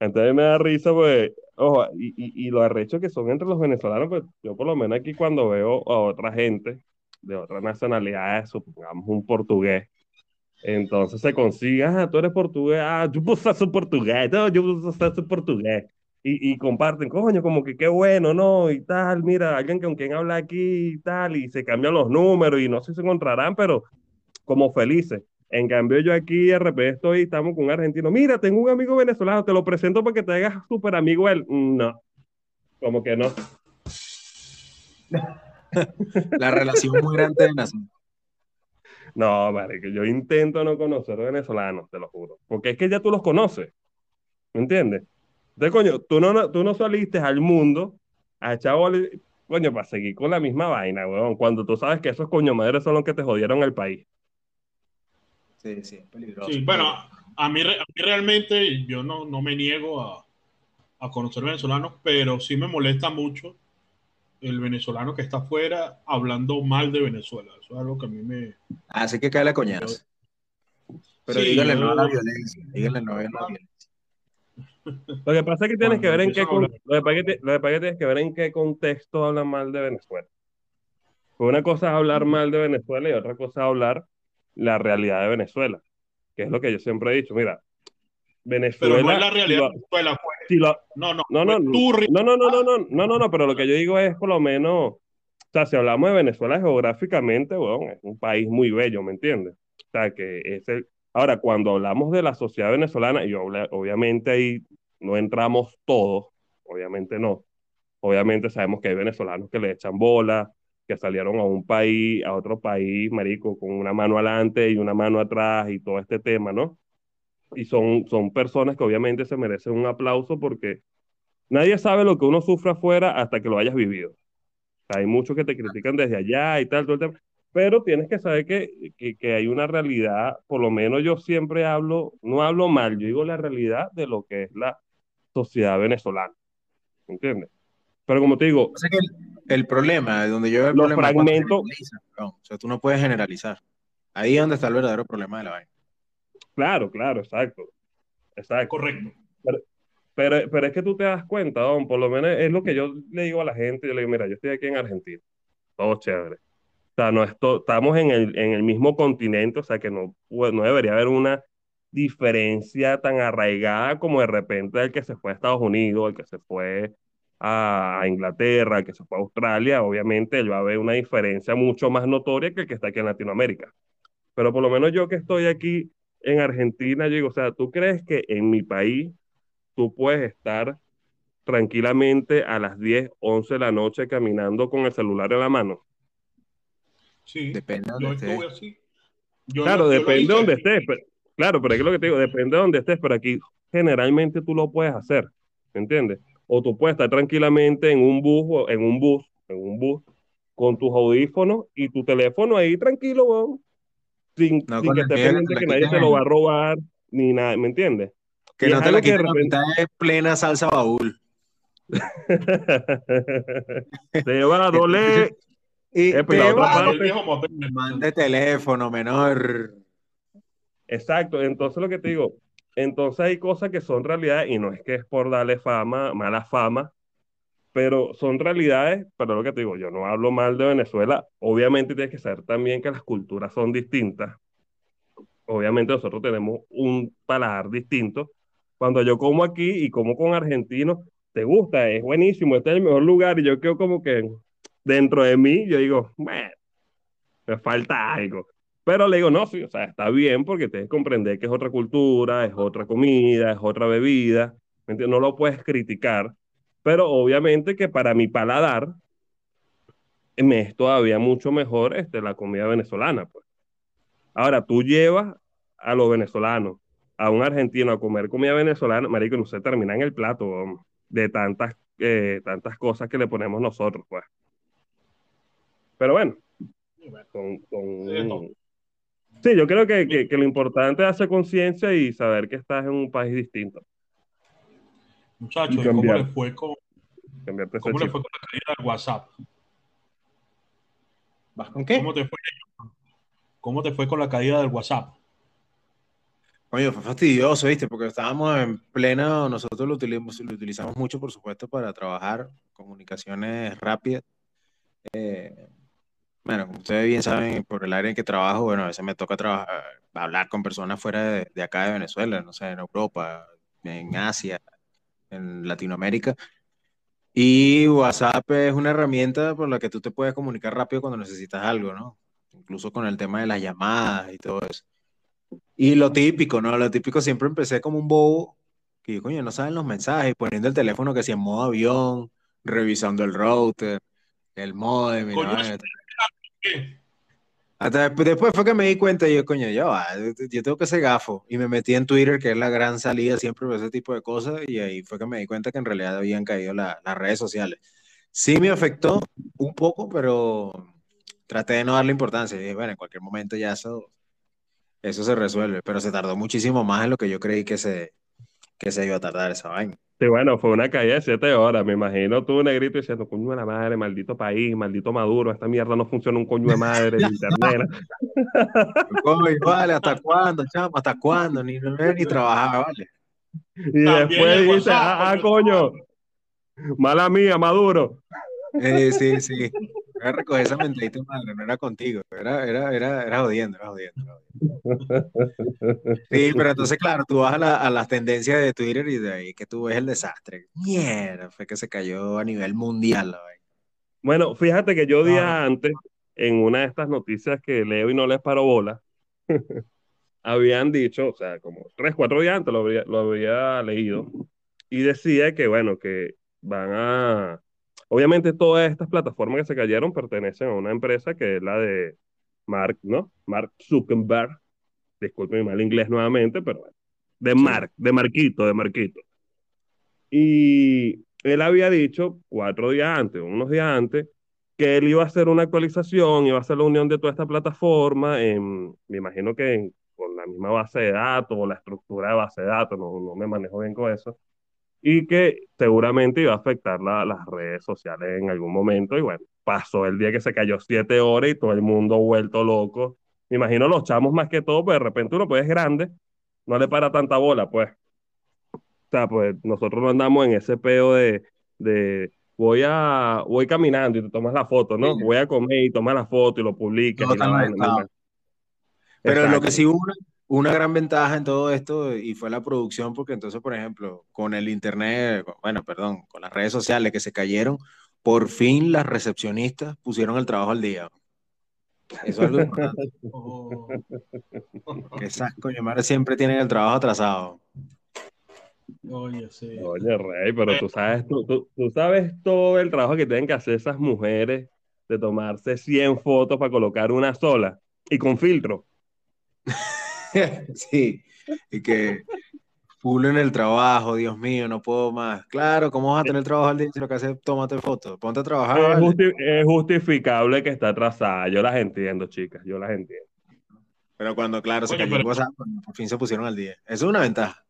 entonces me da risa, pues, ojo, y, y, y lo arrecho que son entre los venezolanos, pues yo por lo menos aquí cuando veo a otra gente de otras nacionalidades, supongamos un portugués, entonces se consigue, ah, tú eres portugués, ah, yo pues soy portugués, no, yo pues soy portugués. Y, y comparten, coño, como que qué bueno, ¿no? Y tal, mira, alguien con quien habla aquí y tal, y se cambian los números y no sé si se encontrarán, pero como felices. En cambio, yo aquí de repente estoy, estamos con un argentino. Mira, tengo un amigo venezolano, te lo presento para que te hagas súper amigo él. No, como que no. La relación muy grande de nación. No, marico, yo intento no conocer venezolanos, te lo juro. Porque es que ya tú los conoces. ¿Me entiendes? Entonces, coño, tú no, tú no saliste al mundo a y- coño, para seguir con la misma vaina, weón, cuando tú sabes que esos coño madres son los que te jodieron el país. Sí, sí, es peligroso. Sí, bueno, a mí, re- a mí realmente yo no, no me niego a, a conocer venezolanos, pero sí me molesta mucho el venezolano que está afuera hablando mal de Venezuela. Eso es algo que a mí me... Así que cae la coñazo. Pero Sí, díganle no a la violencia. Díganle no a la violencia. Lo que pasa es que tienes Cuando que ver en qué, con- lo lo tienes que ver en qué contexto hablan mal de Venezuela. Porque una cosa es hablar mal de Venezuela y otra cosa es hablar la realidad de Venezuela, que es lo que yo siempre he dicho. Mira, Venezuela. Pero no es la realidad de Venezuela, pues. No, no, no, no, no, no, no, no, no, no, no, pero lo que yo digo es por lo menos, o sea, si hablamos de Venezuela geográficamente, bueno, es un país muy bello, ¿me entiendes? O sea, que es el... Ahora, cuando hablamos de la sociedad venezolana, y obviamente ahí no entramos todos, obviamente no. Obviamente sabemos que hay venezolanos que le echan bola, que salieron a un país, a otro país, marico, con una mano adelante y una mano atrás y todo este tema, ¿no? Y son, son personas que obviamente se merecen un aplauso porque nadie sabe lo que uno sufre afuera hasta que lo hayas vivido. Hay muchos que te critican desde allá y tal, todo el tema, pero tienes que saber que, que, hay una realidad, por lo menos yo siempre hablo, no hablo mal, yo digo la realidad de lo que es la sociedad venezolana, ¿entiendes? Pero como te digo, el, problema, donde yo veo el Los problema es fragmentos-. O sea, tú no puedes generalizar. Ahí es donde está el verdadero problema de la vaina. claro, claro, exacto, exacto. Correcto. Pero, pero es que tú te das cuenta, don, por lo menos es lo que yo le digo a la gente, yo le digo, mira, yo estoy aquí en Argentina, todo chévere. O sea, no esto- estamos en el, en el mismo continente, o sea que no, pues, no debería haber una diferencia tan arraigada como de repente el que se fue a Estados Unidos, el que se fue a, a Inglaterra, que se fue a Australia, obviamente él va a ver una diferencia mucho más notoria que el que está aquí en Latinoamérica. Pero por lo menos yo que estoy aquí en Argentina, yo digo, o sea, ¿tú crees que en mi país tú puedes estar tranquilamente a las 10, 11 de la noche caminando con el celular en la mano? Sí, Depende de yo donde estuve estés. así. Yo Claro, depende de donde estés. pero- claro, pero es lo que te digo, depende de donde estés, pero aquí generalmente tú lo puedes hacer, ¿me entiendes? O tú puedes estar tranquilamente en un bus, en un bus, en un bus, con tus audífonos y tu teléfono ahí tranquilo, weón, sin, No, sin con que que pendiente te que nadie te lo va a robar, ni nada, ¿me entiendes? Que Y no es te la quiten repente- de plena salsa baúl. te va a doler. Y Eh, te va a motel. Mande teléfono, menor. Exacto, entonces lo que te digo, entonces hay cosas que son realidades y no es que es por darle fama, mala fama, pero son realidades, pero lo que te digo, yo no hablo mal de Venezuela, obviamente tienes que saber también que las culturas son distintas, obviamente nosotros tenemos un paladar distinto, cuando yo como aquí y como con argentinos, te gusta, es buenísimo, este es el mejor lugar y yo quedo como que dentro de mí, yo digo, me falta algo. Pero le digo, no, sí, o sea, está bien porque tienes que comprender que es otra cultura, es otra comida, es otra bebida. No lo puedes criticar, pero obviamente que para mi paladar me es todavía mucho mejor este, la comida venezolana, pues. Ahora, tú llevas a los venezolanos, a un argentino a comer comida venezolana, marico, no se termina en el plato, hombre, de tantas, eh, tantas cosas que le ponemos nosotros, pues. Pero bueno, con, con- Sí, yo creo que, que- que lo importante es hacer conciencia y saber que estás en un país distinto. Muchachos, Y ¿y ¿cómo le fue con, cómo le fue con la caída del WhatsApp? ¿Vas con qué? ¿Cómo te fue? ¿Cómo te fue con la caída del WhatsApp? Coño, fue fastidioso, ¿viste? Porque estábamos en plena, nosotros lo utilizamos, lo utilizamos mucho, por supuesto, para trabajar, comunicaciones rápidas. Eh, bueno, como ustedes bien saben, por el área en que trabajo, bueno, a veces me toca trabajar, hablar con personas fuera de, de acá de Venezuela, no sé, en Europa, en Asia, en Latinoamérica. Y WhatsApp es una herramienta por la que tú te puedes comunicar rápido cuando necesitas algo, ¿no? Incluso con el tema de las llamadas y todo eso. Y lo típico, ¿no? Lo típico siempre empecé como un bobo, que yo, coño, no saben los mensajes, poniendo el teléfono que si en modo avión, revisando el router, el modem, y Coño, vaina. Hasta después, fue que me di cuenta y yo, coño, va, yo tengo que ser gafo. Y me metí en Twitter, que es la gran salida siempre para ese tipo de cosas, y ahí fue que me di cuenta que en realidad habían caído la- las redes sociales. Sí me afectó un poco, pero traté de no darle importancia. Y dije, bueno, en cualquier momento ya eso, eso se resuelve, pero se tardó muchísimo más en lo que yo creí que se, que se iba a tardar esa vaina. Sí, bueno, fue una caída de siete horas, me imagino tú, negrito, diciendo, coño de la madre, maldito país, maldito Maduro, esta mierda no funciona un coño de madre, el internet. ¿Cómo vale? ¿Hasta cuándo, chamo? ¿Hasta cuándo? Ni, ni trabajar, vale. Y También después dice, WhatsApp, ah, ah, coño, mala mía, Maduro. Eh, sí, sí. Recoger esa mentadita madre, no era contigo, era, era, era, era jodiendo, era jodiendo. era jodiendo. Sí, pero entonces, claro, tú vas a, la- a las tendencias de Twitter y de ahí que tú ves el desastre. Mierda, fue que se cayó a nivel mundial la. Bueno, fíjate que yo días Claro. antes, en una de estas noticias que leo y no les paro bola, habían dicho, o sea, como tres, cuatro días antes lo habría, lo había leído, y decía que, bueno, que van a... Obviamente todas estas plataformas que se cayeron pertenecen a una empresa que es la de Mark, ¿no? Mark Zuckerberg. Disculpen mi mal inglés nuevamente, pero bueno. De. Mark, de Marquito, de Marquito. Y él había dicho cuatro días antes, unos días antes, que él iba a hacer una actualización, iba a hacer la unión de toda esta plataforma, en- me imagino que en- con la misma base de datos o la estructura de base de datos, no, no me manejo bien con eso, y que seguramente iba a afectar la- las redes sociales en algún momento. Y bueno, pasó el día que se cayó siete horas y todo el mundo vuelto loco. Me imagino los chamos más que todo, pues de repente uno pues es grande, no le para tanta bola, pues. O sea, pues nosotros no andamos en ese peo de, de voy a, voy caminando y te tomas la foto, ¿no? Sí. Voy a comer y tomas la foto y lo publicas y la. Pero lo que sí hubo una, una gran ventaja en todo esto y fue la producción, porque entonces, por ejemplo, con el internet, bueno, perdón, con las redes sociales que se cayeron, por fin las recepcionistas pusieron el trabajo al día. Eso es algo importante, Oh. que esas coño madre siempre tienen el trabajo atrasado. Oye, sí. Oye, Rey, pero tú sabes, tú, tú, tú sabes todo el trabajo que tienen que hacer esas mujeres de tomarse 100 fotos para colocar una sola y con filtro. Sí, y que full en el trabajo, Dios mío, no puedo más. Claro, ¿cómo vas a tener trabajo al día si lo que haces es tómate fotos? Ponte a trabajar, Es, vale. justi- es justificable que está atrasada. Yo las entiendo, chicas, yo las entiendo. Pero cuando, claro, se Oye, cayó pero- cuando por fin se pusieron al día. Eso es una ventaja.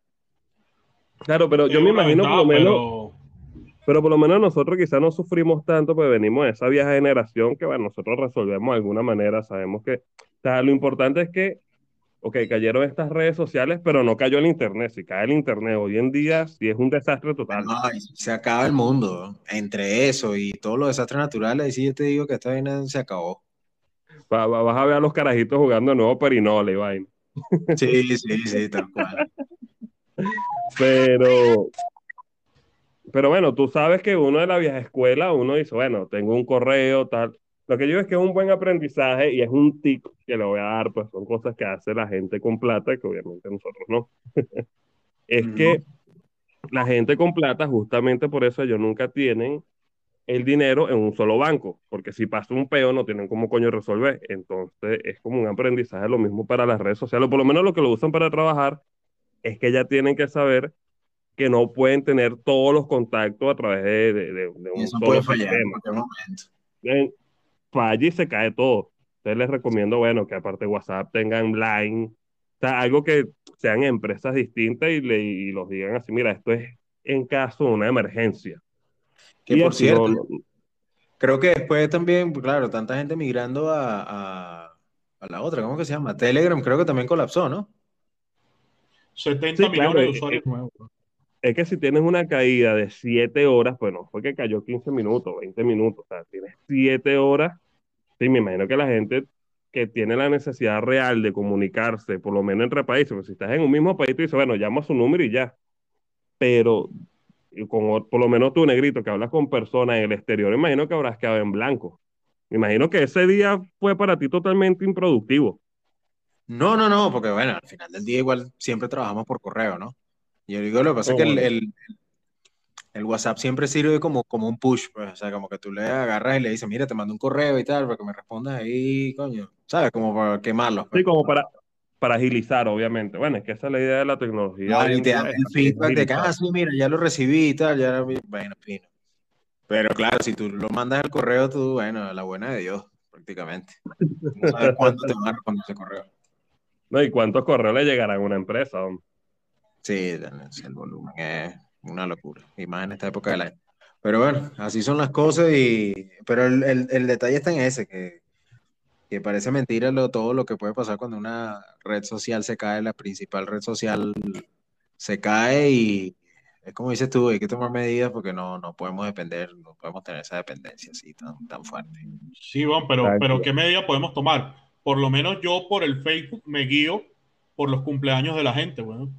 Claro, pero yo Es me imagino por lo ventaja, menos, pero- pero por lo menos nosotros quizás no sufrimos tanto, pues venimos de esa vieja generación que, bueno, nosotros resolvemos de alguna manera, sabemos que, o sea, lo importante es que, ok, cayeron estas redes sociales, pero no cayó el internet. Si cae el internet hoy en día, sí es un desastre total. Ay, se acaba el mundo. Entre eso y todos los desastres naturales, sí, yo te digo que esta vaina se acabó. Va- va- vas a ver a los carajitos jugando de nuevo perinola y vaina. Sí, sí, sí, tal cual. Pero, pero bueno, tú sabes que uno de la vieja escuela, uno dice, bueno, tengo un correo, tal. Lo que yo digo es que es un buen aprendizaje y es un tip que le voy a dar, pues son cosas que hace la gente con plata, que obviamente nosotros no. Es Ujú. que la gente con plata, justamente por eso ellos nunca tienen el dinero en un solo banco, porque si pasa un peo no tienen cómo coño resolver. Entonces es como un aprendizaje lo mismo para las redes sociales, o por lo menos lo que lo usan para trabajar es que ya tienen que saber que no pueden tener todos los contactos a través de, de- de- de un solo puede fallar en Falla y se cae todo. Entonces les recomiendo, bueno, que aparte de WhatsApp tengan Line, o sea, algo que sean empresas distintas y, le, y los digan así, mira, esto es en caso de una emergencia. Que Y por cierto, no- creo que después también, claro, tanta gente migrando a, a, a la otra, ¿cómo que se llama? Telegram, creo que también colapsó, ¿no? 70 Sí, claro, millones de usuarios nuevos. es que si tienes una caída de 7 horas, pues no fue que cayó 15 minutos, 20 minutos, o sea, tienes 7 horas, sí, me imagino que la gente que tiene la necesidad real de comunicarse, por lo menos entre países, pues si estás en un mismo país, tú dices, bueno, llama a su número y ya, pero con, por lo menos tú, negrito, que hablas con personas en el exterior, imagino que habrás quedado en blanco. Me imagino que ese día fue para ti totalmente improductivo. No, no, no, porque bueno, al final del día igual siempre trabajamos por correo, ¿no? Yo digo, lo que pasa Oh, es que el, bueno. el- el WhatsApp siempre sirve como, como un push, pues, o sea, como que tú le agarras y le dices, mira, te mando un correo y tal, para que me respondas ahí, coño, ¿sabes? Como para quemarlos. pues. Sí, como para, para agilizar, obviamente. Bueno, es que esa es la idea de la tecnología. Claro, y te dan el feedback de ah, mira, ya lo recibí y tal, ya, lo vi". bueno, fino. Pero claro, si tú lo mandas al correo, tú, bueno, la buena de Dios, prácticamente. No sabes cuándo te van a responder ese correo. No, ¿y cuántos correos le llegarán a una empresa? hombre? Sí, el volumen es una locura, y más en esta época del año. Pero bueno, así son las cosas, y pero el, el- el detalle está en ese, que, que parece mentira lo, todo lo que puede pasar cuando una red social se cae, la principal red social se cae y es como dices tú, hay que tomar medidas porque no, no podemos depender, no podemos tener esa dependencia así tan, tan fuerte. Sí, bueno, pero, Exacto. pero ¿qué medida podemos tomar? Por lo menos yo por el Facebook me guío por los cumpleaños de la gente, bueno.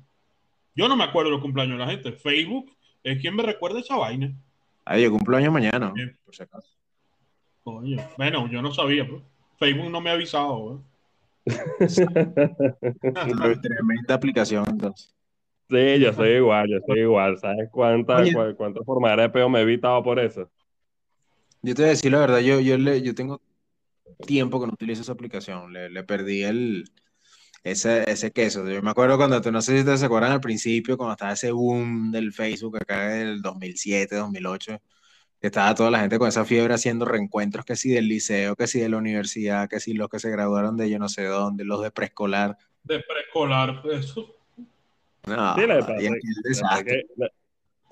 Yo no me acuerdo de los cumpleaños de la gente. Facebook es quien me recuerda esa vaina. Ay, yo cumplo años mañana. Bien. por si acaso. Coño. Bueno, yo no sabía, pues. Facebook no me ha avisado, weón. Tremenda aplicación, entonces. Sí, yo soy igual, yo soy igual. ¿Sabes cuánta, Oye. cua- cuántas formas de peo me he evitado por eso? Yo te voy a decir la verdad, yo, yo, le, yo tengo tiempo que no utilizo esa aplicación, le, le perdí el, ese, ese queso. Yo me acuerdo cuando, no sé si ustedes se acuerdan al principio, cuando estaba ese boom del Facebook acá del 2007, 2008, que estaba toda la gente con esa fiebre haciendo reencuentros, que si del liceo, que si de la universidad, que si los que se graduaron de yo no sé dónde, los de preescolar. De preescolar, eso. No, Sí, la de desastre. la-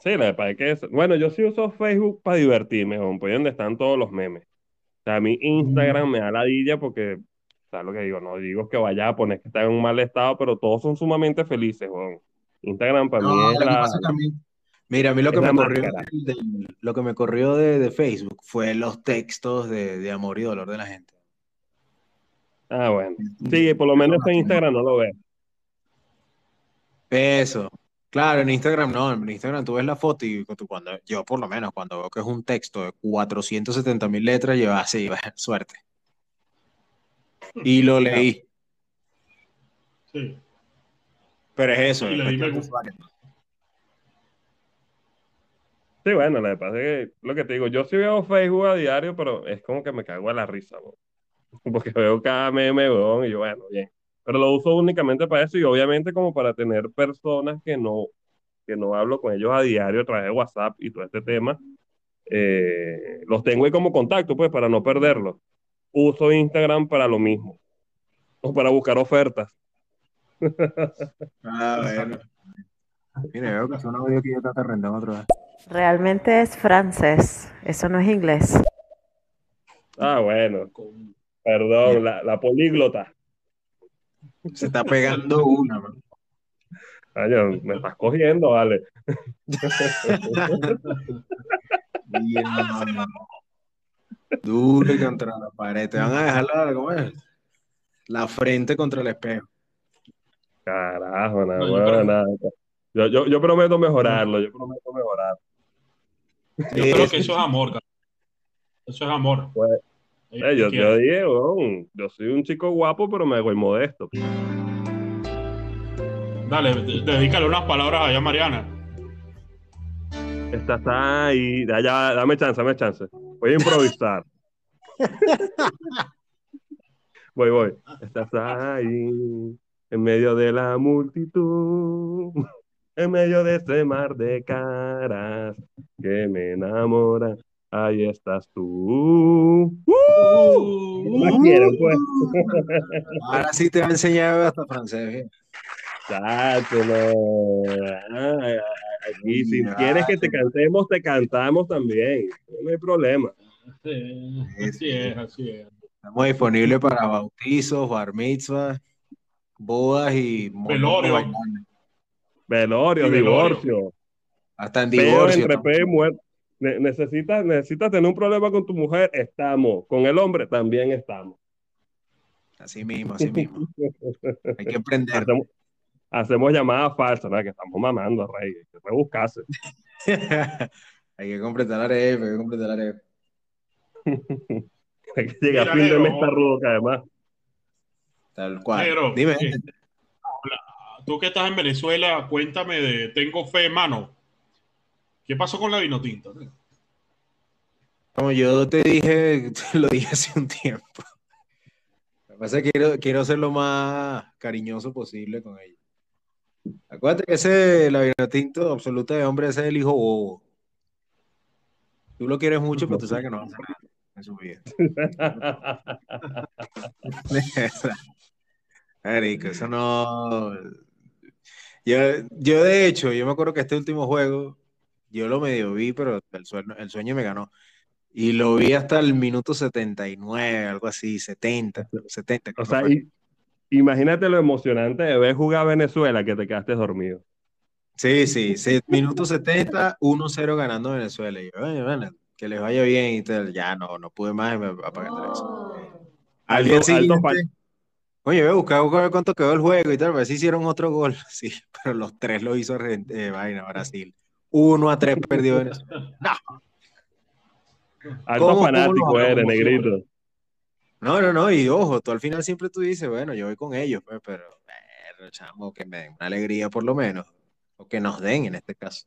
Sí, la verdad es que es- Bueno, yo sí uso Facebook para divertirme, pues donde están todos los memes. O sea, a mí Instagram me da ladilla porque, ¿sabes lo que digo? No digo que vaya a poner que está en un mal estado, pero todos son sumamente felices, weón. Instagram para mí es la... Mira, a mí lo que me corrió, del- lo que me corrió de, de Facebook fue los textos de, de amor y dolor de la gente. Ah, bueno. Sí, por lo menos en Instagram no lo veo. Eso. Claro, en Instagram no, en Instagram tú ves la foto y tú cuando, yo por lo menos cuando veo que es un texto de 470 mil letras, yo así, suerte. Y lo leí, Sí. pero es eso. Y es le di me cuestión de gusta. usuario. Sí, bueno, lo que pasa es que, lo que te digo, yo sí veo Facebook a diario, pero es como que me cago a la risa, weón. Porque veo cada meme, weón, y yo, bueno, bien. Pero lo uso únicamente para eso y obviamente como para tener personas que no, que no hablo con ellos a diario a través de WhatsApp y todo este tema. eh, los tengo ahí como contacto, pues, para no perderlos. Uso Instagram para lo mismo. O para buscar ofertas. Ah, bueno. Mira, veo que suena audio que yo te rendón otra vez. Realmente es francés, eso no es inglés. Ah, bueno. Perdón, la, la políglota. Se está pegando una, man. Coño, me estás cogiendo, vale. Bien, man. Duro y contra la pared. Te van a dejar la, ¿cómo es? La frente contra el espejo. Carajo, nada, No, yo bueno, nada. Yo, yo, yo prometo mejorarlo, yo prometo mejorar. Yo creo que eso es amor, cara. Eso es amor. Pues, Eh, yo, te yo dije, yo soy un chico guapo, pero me voy modesto. Dale, de- dedícale unas palabras allá a Mariana. Estás ahí, ya, dame chance, dame chance. Voy a improvisar. voy, voy. Estás ahí, en medio de la multitud, en medio de ese mar de caras que me enamoran. Ahí estás tú. ¡Uh! ¿Qué más quieren, pues? Ahora sí te va a enseñar hasta francés. ¿eh? Chacho, no. Aquí, si Ya. quieres que te cantemos, te cantamos también. No hay problema. Sí, así es, así es. Estamos disponibles para bautizos, bar mitzvahs, bodas y Velorio. Velorio, divorcio. Hasta en divorcio. Ne- necesitas, necesitas tener un problema con tu mujer, estamos. Con el hombre también estamos. Así mismo, así mismo. Hay que emprender. Hacemos, hacemos llamadas falsas, ¿verdad? Que estamos mamando, rey. Que rebuscarse. hay que completar la arepa, hay que completar la arepa. Hay que llegar a fin de mes rudo, que además. Tal cual. Negro, Dime. eh, tú que estás en Venezuela, cuéntame de Tengo Fe, mano. ¿Qué pasó con la vino tinta? Como yo te dije, te lo dije hace un tiempo. Lo que pasa es que quiero, quiero ser lo más cariñoso posible con ella. Acuérdate que ese, la tinto absoluta de hombre, ese es el hijo bobo. Tú lo quieres mucho, pero tú sabes que no va a hacer nada en su vida. Marico, eso no. Yo, yo, de hecho, yo me acuerdo que este último juego, yo lo medio vi, pero el sueño, el sueño me ganó. Y lo vi hasta el minuto 79, algo así, 70, 70. O sea, y, imagínate lo emocionante de ver jugar a Venezuela que te quedaste dormido. Sí, sí, minuto 70, 1-0 ganando Venezuela. Y yo, bueno, que les vaya bien y tal. Ya no, no pude más y me apagué eso. Al día siguiente, Oye, voy a buscar, cuánto quedó el juego y tal, a ver si hicieron otro gol. Sí, pero los tres lo hizo eh, vaina, Brasil. Uno a tres perdió Venezuela. No. Alto fanático eres, negrito. No, no, no, y ojo, tú al final siempre tú dices, bueno, yo voy con ellos, pues, pero, pero chamo, que me den una alegría por lo menos, o que nos den en este caso.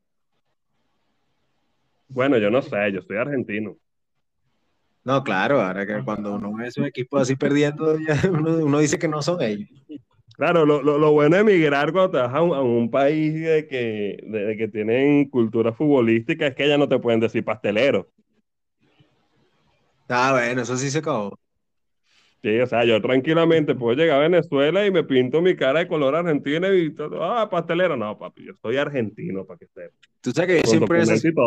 Bueno, yo no sé, yo soy argentino. No, claro, ahora que cuando uno ve esos equipos así perdiendo, uno, dice que no son ellos. Claro, lo, lo, bueno de emigrar cuando te vas a un, país de que, de, que tienen cultura futbolística es que ya no te pueden decir pastelero. Ah, bueno, eso sí se acabó. Sí, o sea, yo tranquilamente puedo llegar a Venezuela y me pinto mi cara de color argentino y todo, ah, pastelero. No, papi, yo soy argentino, para que esté. Tú sabes que yo siempre, siempre,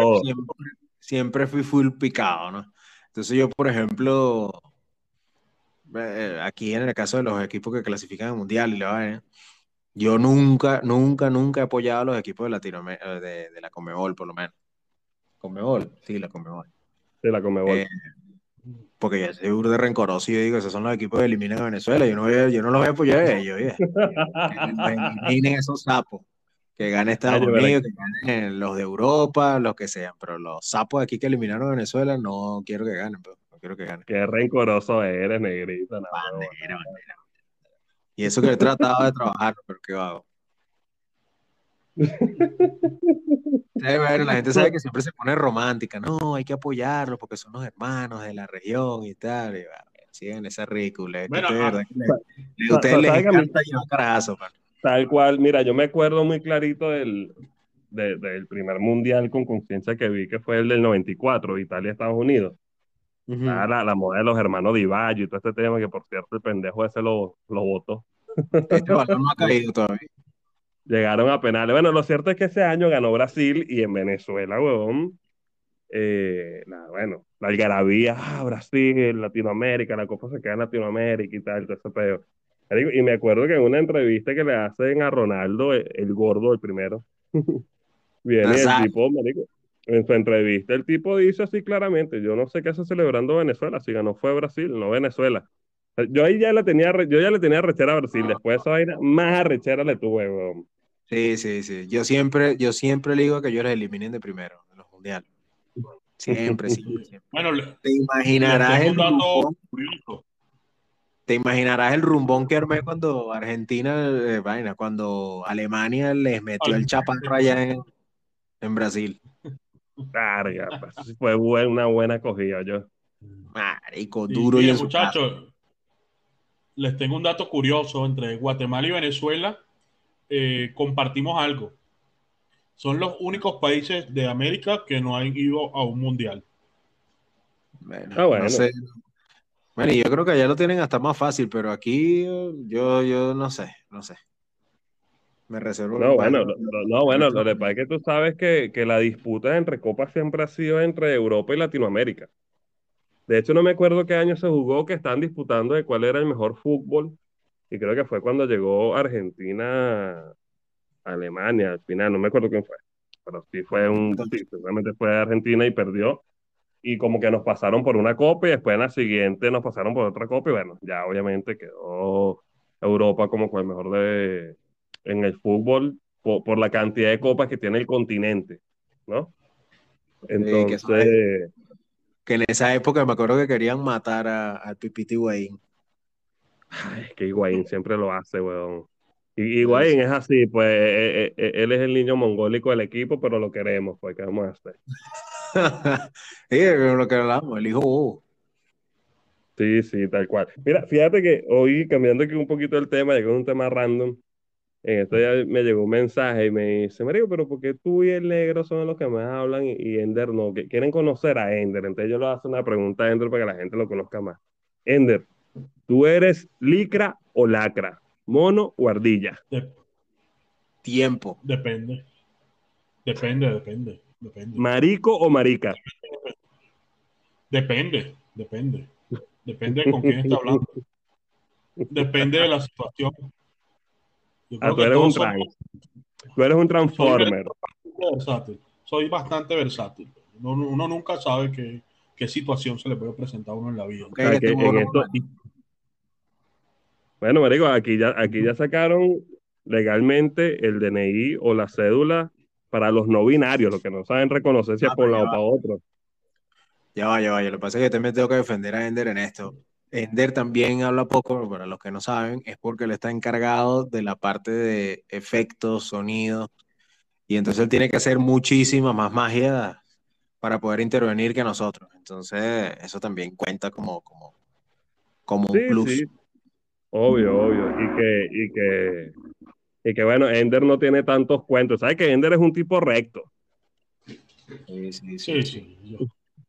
siempre, fui full picado, ¿no? Entonces yo, por ejemplo, eh, aquí en el caso de los equipos que clasifican al Mundial y la yo nunca, nunca, nunca he apoyado a los equipos de Latinoamérica, eh, de, la Comebol, por lo menos. Comebol, sí, la Comebol. Sí, la Comebol. Eh, porque yo soy de rencoroso y yo digo, esos son los equipos que eliminan a Venezuela, yo no, voy yo no los voy a apoyar a ellos, que eliminen esos sapos que gane Estados Unidos, que ganen los de Europa, los que sean, pero los sapos aquí que eliminaron a Venezuela no quiero que ganen, pero pues, no quiero que ganen. Qué rencoroso eres, negrito. Y eso que he tratado de trabajar, pero qué hago. la gente sabe que siempre se pone romántica, no, hay que apoyarlos porque son los hermanos de la región y tal, y bueno, siguen esa ridícula. Bueno, ah, ustedes les encanta llevar carazo, man. Tal cual, mira, yo me acuerdo muy clarito del, del primer mundial con conciencia que vi, que fue el del 94, Italia-Estados Unidos. la, la, moda de los hermanos Di y todo este tema, que por cierto el pendejo ese lo, lo votó. Este balón no ha caído todavía. Llegaron a penales. Bueno, lo cierto es que ese año ganó Brasil y en Venezuela, huevón. Eh, bueno, la algarabía, ah, Brasil, Latinoamérica, la Copa se queda en Latinoamérica y tal, todo ese pedo. Y me acuerdo que en una entrevista que le hacen a Ronaldo, eh, el, gordo, el primero, viene el tipo, marico, en su entrevista el tipo dice así claramente, yo no sé qué hace celebrando Venezuela, si ganó fue Brasil, no Venezuela. Yo ahí ya le tenía, yo ya le tenía arrechera a Brasil, después de esa vaina, más arrechera le tuve, weón. Sí, sí, sí. Yo siempre, yo siempre le digo que yo les eliminen de primero, en los mundiales. Siempre, siempre, Bueno, te imaginarás el te imaginarás el rumbón que armé cuando Argentina, eh, vaina, cuando Alemania les metió el chaparro allá en, en Brasil. Carga, pues, fue una buena acogida yo. Marico, duro y, y muchachos, les tengo un dato curioso entre Guatemala y Venezuela. Eh, compartimos algo. Son los únicos países de América que no han ido a un mundial. Bueno, ah, bueno. No sé, bueno, yo creo que allá lo tienen hasta más fácil, pero aquí yo, yo no sé, no sé. Me reservo. No, bueno, no, bueno, lo que pasa es que tú sabes que, que la disputa entre copas siempre ha sido entre Europa y Latinoamérica. De hecho, no me acuerdo qué año se jugó que estaban disputando de cuál era el mejor fútbol. Y creo que fue cuando llegó Argentina Alemania al final, no me acuerdo quién fue. Pero sí fue un. Sí, seguramente fue Argentina y perdió y como que nos pasaron por una copa y después en la siguiente nos pasaron por otra copa y bueno, ya obviamente quedó Europa como el mejor de en el fútbol por, la cantidad de copas que tiene el continente, ¿no? Entonces... que, en esa época me acuerdo que querían matar al Pipiti Higuaín. Es que Higuaín siempre lo hace, weón. Y Higuaín es así, pues e, e, e, él es el niño mongólico del equipo, pero lo queremos, pues, ¿qué vamos a hacer? sí, lo que hablamos, el hijo Sí, sí, tal cual. Mira, fíjate que hoy, cambiando aquí un poquito el tema, es un tema random, en esto ya me llegó un mensaje y me dice, Marico, pero ¿por qué tú y el negro son los que más hablan y, y Ender no? Que quieren conocer a Ender. Entonces yo le hago una pregunta a Ender para que la gente lo conozca más. Ender, ¿tú eres licra o lacra? ¿Mono o ardilla? De- Tiempo. depende. Depende, depende. Depende. ¿Marico o marica? Depende, depende. Depende con quién está hablando. Depende de la situación. Yo Ah, tú eres un somos. Tú eres un transformer. bastante versátil. Soy bastante versátil. Uno, uno nunca sabe qué, qué situación se le puede presentar a uno en la vida. En esto- Bueno, marico, aquí ya, aquí ya sacaron legalmente el DNI o la cédula para los no binarios, los que no saben reconocer si es Ah, por un pero lado o para otro. Ya va, ya va. Lo que pasa es que también tengo que defender a Ender en esto. Ender también habla poco, pero para los que no saben, es porque él está encargado de la parte de efectos, sonidos, y entonces él tiene que hacer muchísima más magia para poder intervenir que nosotros. Entonces, eso también cuenta como, como, como un Sí, plus. sí. Obvio, obvio. Y que, y que, y que bueno, Ender no tiene tantos cuentos. ¿Sabes que Ender es un tipo recto? Sí, sí, sí, Sí. Yo,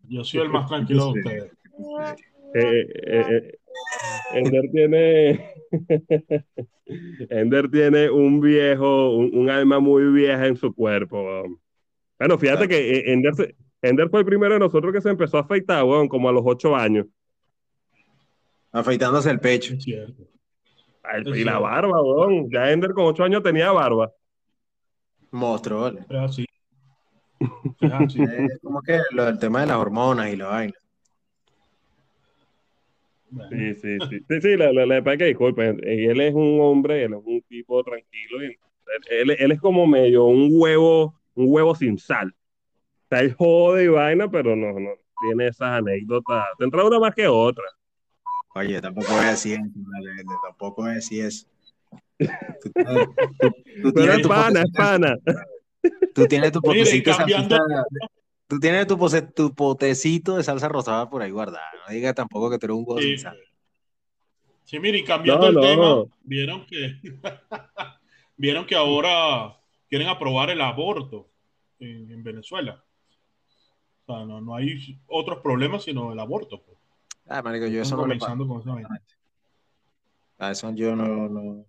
yo soy el más tranquilo de ustedes. Eh, eh, eh, Ender tiene, Ender tiene un viejo, un, un alma muy vieja en su cuerpo. Bueno, fíjate Claro. que Ender, se- Ender fue el primero de nosotros que se empezó a afeitar, weón, como a los ocho años. Afeitándose el pecho. Ay, Y la barba, weón. Ya Ender con ocho años tenía barba. Monstruo, ¿vale? Es así. Es así. Es como que lo del tema de las hormonas y la vaina. Sí, sí, sí. Sí, sí, le, le, le pasa que disculpen. Él es un hombre, él es un tipo tranquilo. Y él, él, él es como medio un huevo, un huevo sin sal. Sea, él jode y vaina, pero no, no tiene esas anécdotas. Tendrá una más que otra. Oye, tampoco voy a decir eso, vale, Ender, tampoco voy a decir eso. Tú tienes, tú- tú Pero es tu pana, es. Tú tienes tu potecito cambiando- Tú tienes tu, pose- tu potecito de salsa rosada por ahí guardada. No digas tampoco que tú eres un huevo Sí. sin sal. Sí, mire, y cambiando No, el no. tema, vieron que vieron que ahora quieren aprobar el aborto en, en Venezuela. O sea, no, no hay otros problemas sino el aborto. pues. Ah, marico, yo eso no comenzando con esa vaina. A eso yo no, no.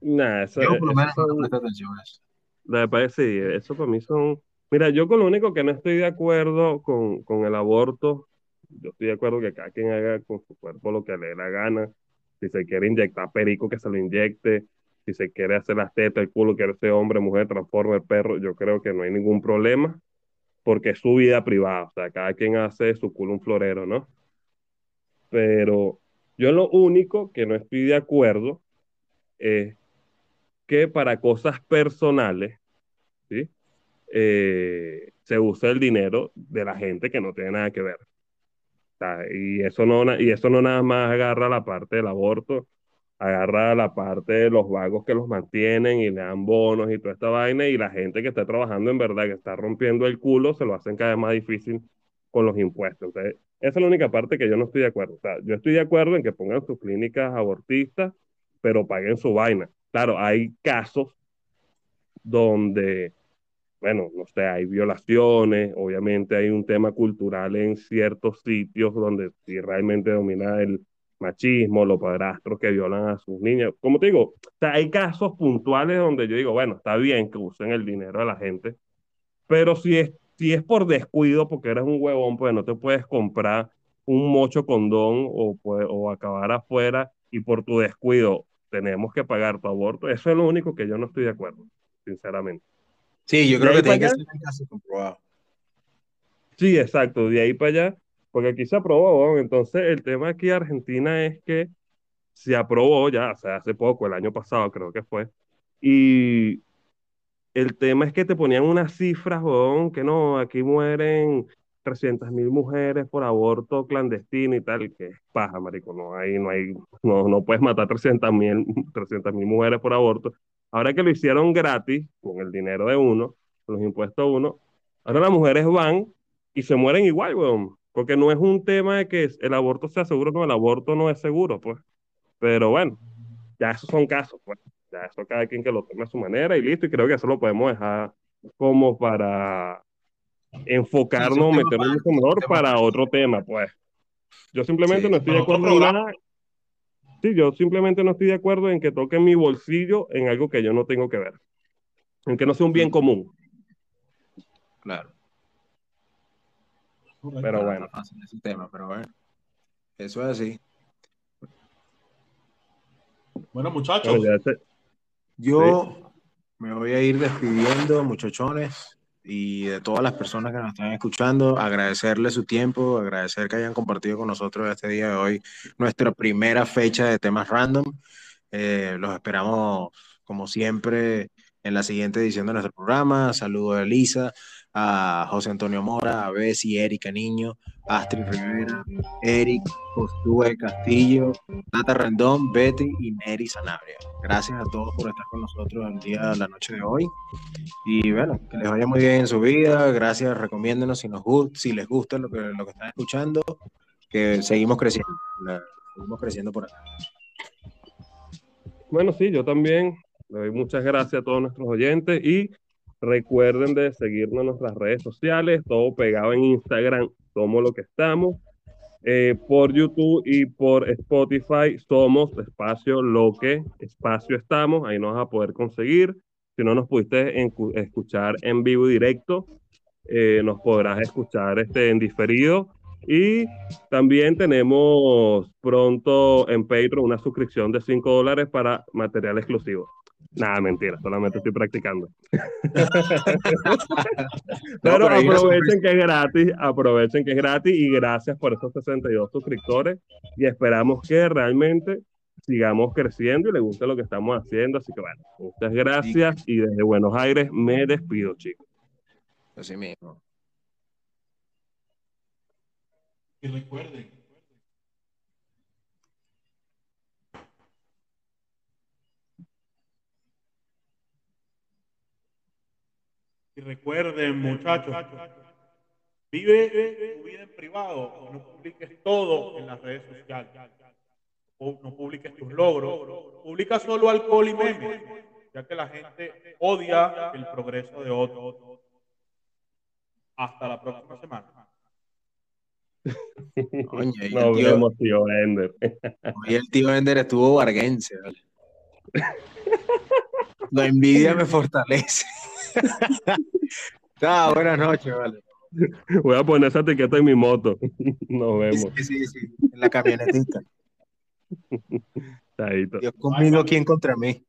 Nah, eso, Yo por lo eso menos no presto atención a eso. Me parece, sí, eso para mí son... Mira, yo con lo único que no estoy de acuerdo con, con el aborto, yo estoy de acuerdo que cada quien haga con su cuerpo lo que le dé la gana. Si se quiere inyectar perico, que se lo inyecte. Si se quiere hacer las tetas, el culo, quiere ser hombre, mujer, transforma el perro, yo creo que no hay ningún problema, porque es su vida privada. O sea, cada quien hace su culo un florero, ¿no? Pero yo lo único que no estoy de acuerdo es que para cosas personales, ¿sí? Eh, se usa el dinero de la gente que no tiene nada que ver. O sea, y eso no, y eso no nada más agarra la parte del aborto, agarra la parte de los vagos que los mantienen y le dan bonos y toda esta vaina, y la gente que está trabajando en verdad, que está rompiendo el culo, se lo hacen cada vez más difícil con los impuestos. Entonces, esa es la única parte que yo no estoy de acuerdo. O sea, yo estoy de acuerdo en que pongan sus clínicas abortistas, pero paguen su vaina. Claro, hay casos donde, bueno, no sé, hay violaciones, obviamente hay un tema cultural en ciertos sitios donde sí realmente domina el machismo, los padrastros que violan a sus niñas. Como te digo, o sea, hay casos puntuales donde yo digo, bueno, está bien que usen el dinero de la gente, pero si es, si es por descuido, porque eres un huevón, pues no te puedes comprar un mocho condón o, pues, o acabar afuera y por tu descuido tenemos que pagar tu aborto. Eso es lo único que yo no estoy de acuerdo, sinceramente. Sí, yo creo que tiene que ser un caso comprobado. Sí, exacto, de ahí para allá, porque aquí se aprobó, entonces el tema aquí en Argentina es que se aprobó ya, o sea, hace poco, el año pasado creo que fue, y el tema es que te ponían unas cifras, que no, aquí mueren 300 mil mujeres por aborto clandestino y tal, que es paja, marico, no hay, no hay, no, no puedes matar 300 mil 300 mil mujeres por aborto. Ahora que lo hicieron gratis, con el dinero de uno, los impuestos de uno, ahora las mujeres van y se mueren igual, weón. Porque no es un tema de que el aborto sea seguro, no, el aborto no es seguro, pues. Pero bueno, ya esos son casos, pues. Ya eso cada quien que lo tome a su manera y listo, y creo que eso lo podemos dejar como para enfocarnos, tema meternos mucho mejor tema para otro tema, pues. Yo simplemente Sí, no estoy de acuerdo en nada. Sí, yo simplemente no estoy de acuerdo en que toque mi bolsillo en algo que yo no tengo que ver. En que no sea un bien común. Claro. Pero No, bueno. fácil ese tema, pero bueno. Eso es así. Bueno, muchachos, ese- Yo me voy a ir despidiendo, muchachones, y de todas las personas que nos están escuchando, agradecerles su tiempo, agradecer que hayan compartido con nosotros este día de hoy nuestra primera fecha de temas random. Eh, los esperamos, como siempre, en la siguiente edición de nuestro programa. Saludo a Elisa, a José Antonio Mora, a Bessie, Erika Niño, Astrid Rivera, Eric, Josué Castillo, Nata Rendón, Betty y Neri Sanabria. Gracias a todos por estar con nosotros el día, la noche de hoy. Y bueno, que les vaya muy bien en su vida. Gracias, recomiéndenos si, nos, si les gusta lo que, lo que están escuchando, que seguimos creciendo. la- seguimos creciendo por acá. Bueno, sí, yo también le doy muchas gracias a todos nuestros oyentes y recuerden de seguirnos en nuestras redes sociales, todo pegado en Instagram, somos lo que estamos. Eh, por YouTube y por Spotify somos espacio lo que espacio estamos, ahí nos vas a poder conseguir. Si no nos pudiste escuchar en vivo y directo, eh, nos podrás escuchar este, en diferido. Y también tenemos pronto en Patreon una suscripción de 5 dólares para material exclusivo. Nada, mentira, solamente estoy practicando. Pero aprovechen que es gratis, aprovechen que es gratis y gracias por esos 62 suscriptores y esperamos que realmente sigamos creciendo y les guste lo que estamos haciendo. Así que bueno, muchas gracias y desde Buenos Aires me despido, chicos. Así mismo. y recuerden, y recuerden, muchachos, vive tu vida en privado, no publiques todo en las redes sociales. O no publiques tus logros, publica solo alcohol y memes, ya que la gente odia el progreso de otros. Hasta la próxima semana. Coño, y el Nos tío- vemos, tío Ender. Hoy el tío Ender estuvo varguense, ¿vale? La envidia me fortalece. Chao, buenas noches, vale. Voy a poner esa etiqueta en mi moto. Nos vemos. Sí, sí, sí, en la camionetita. Dios conmigo, ¿quién contra mí?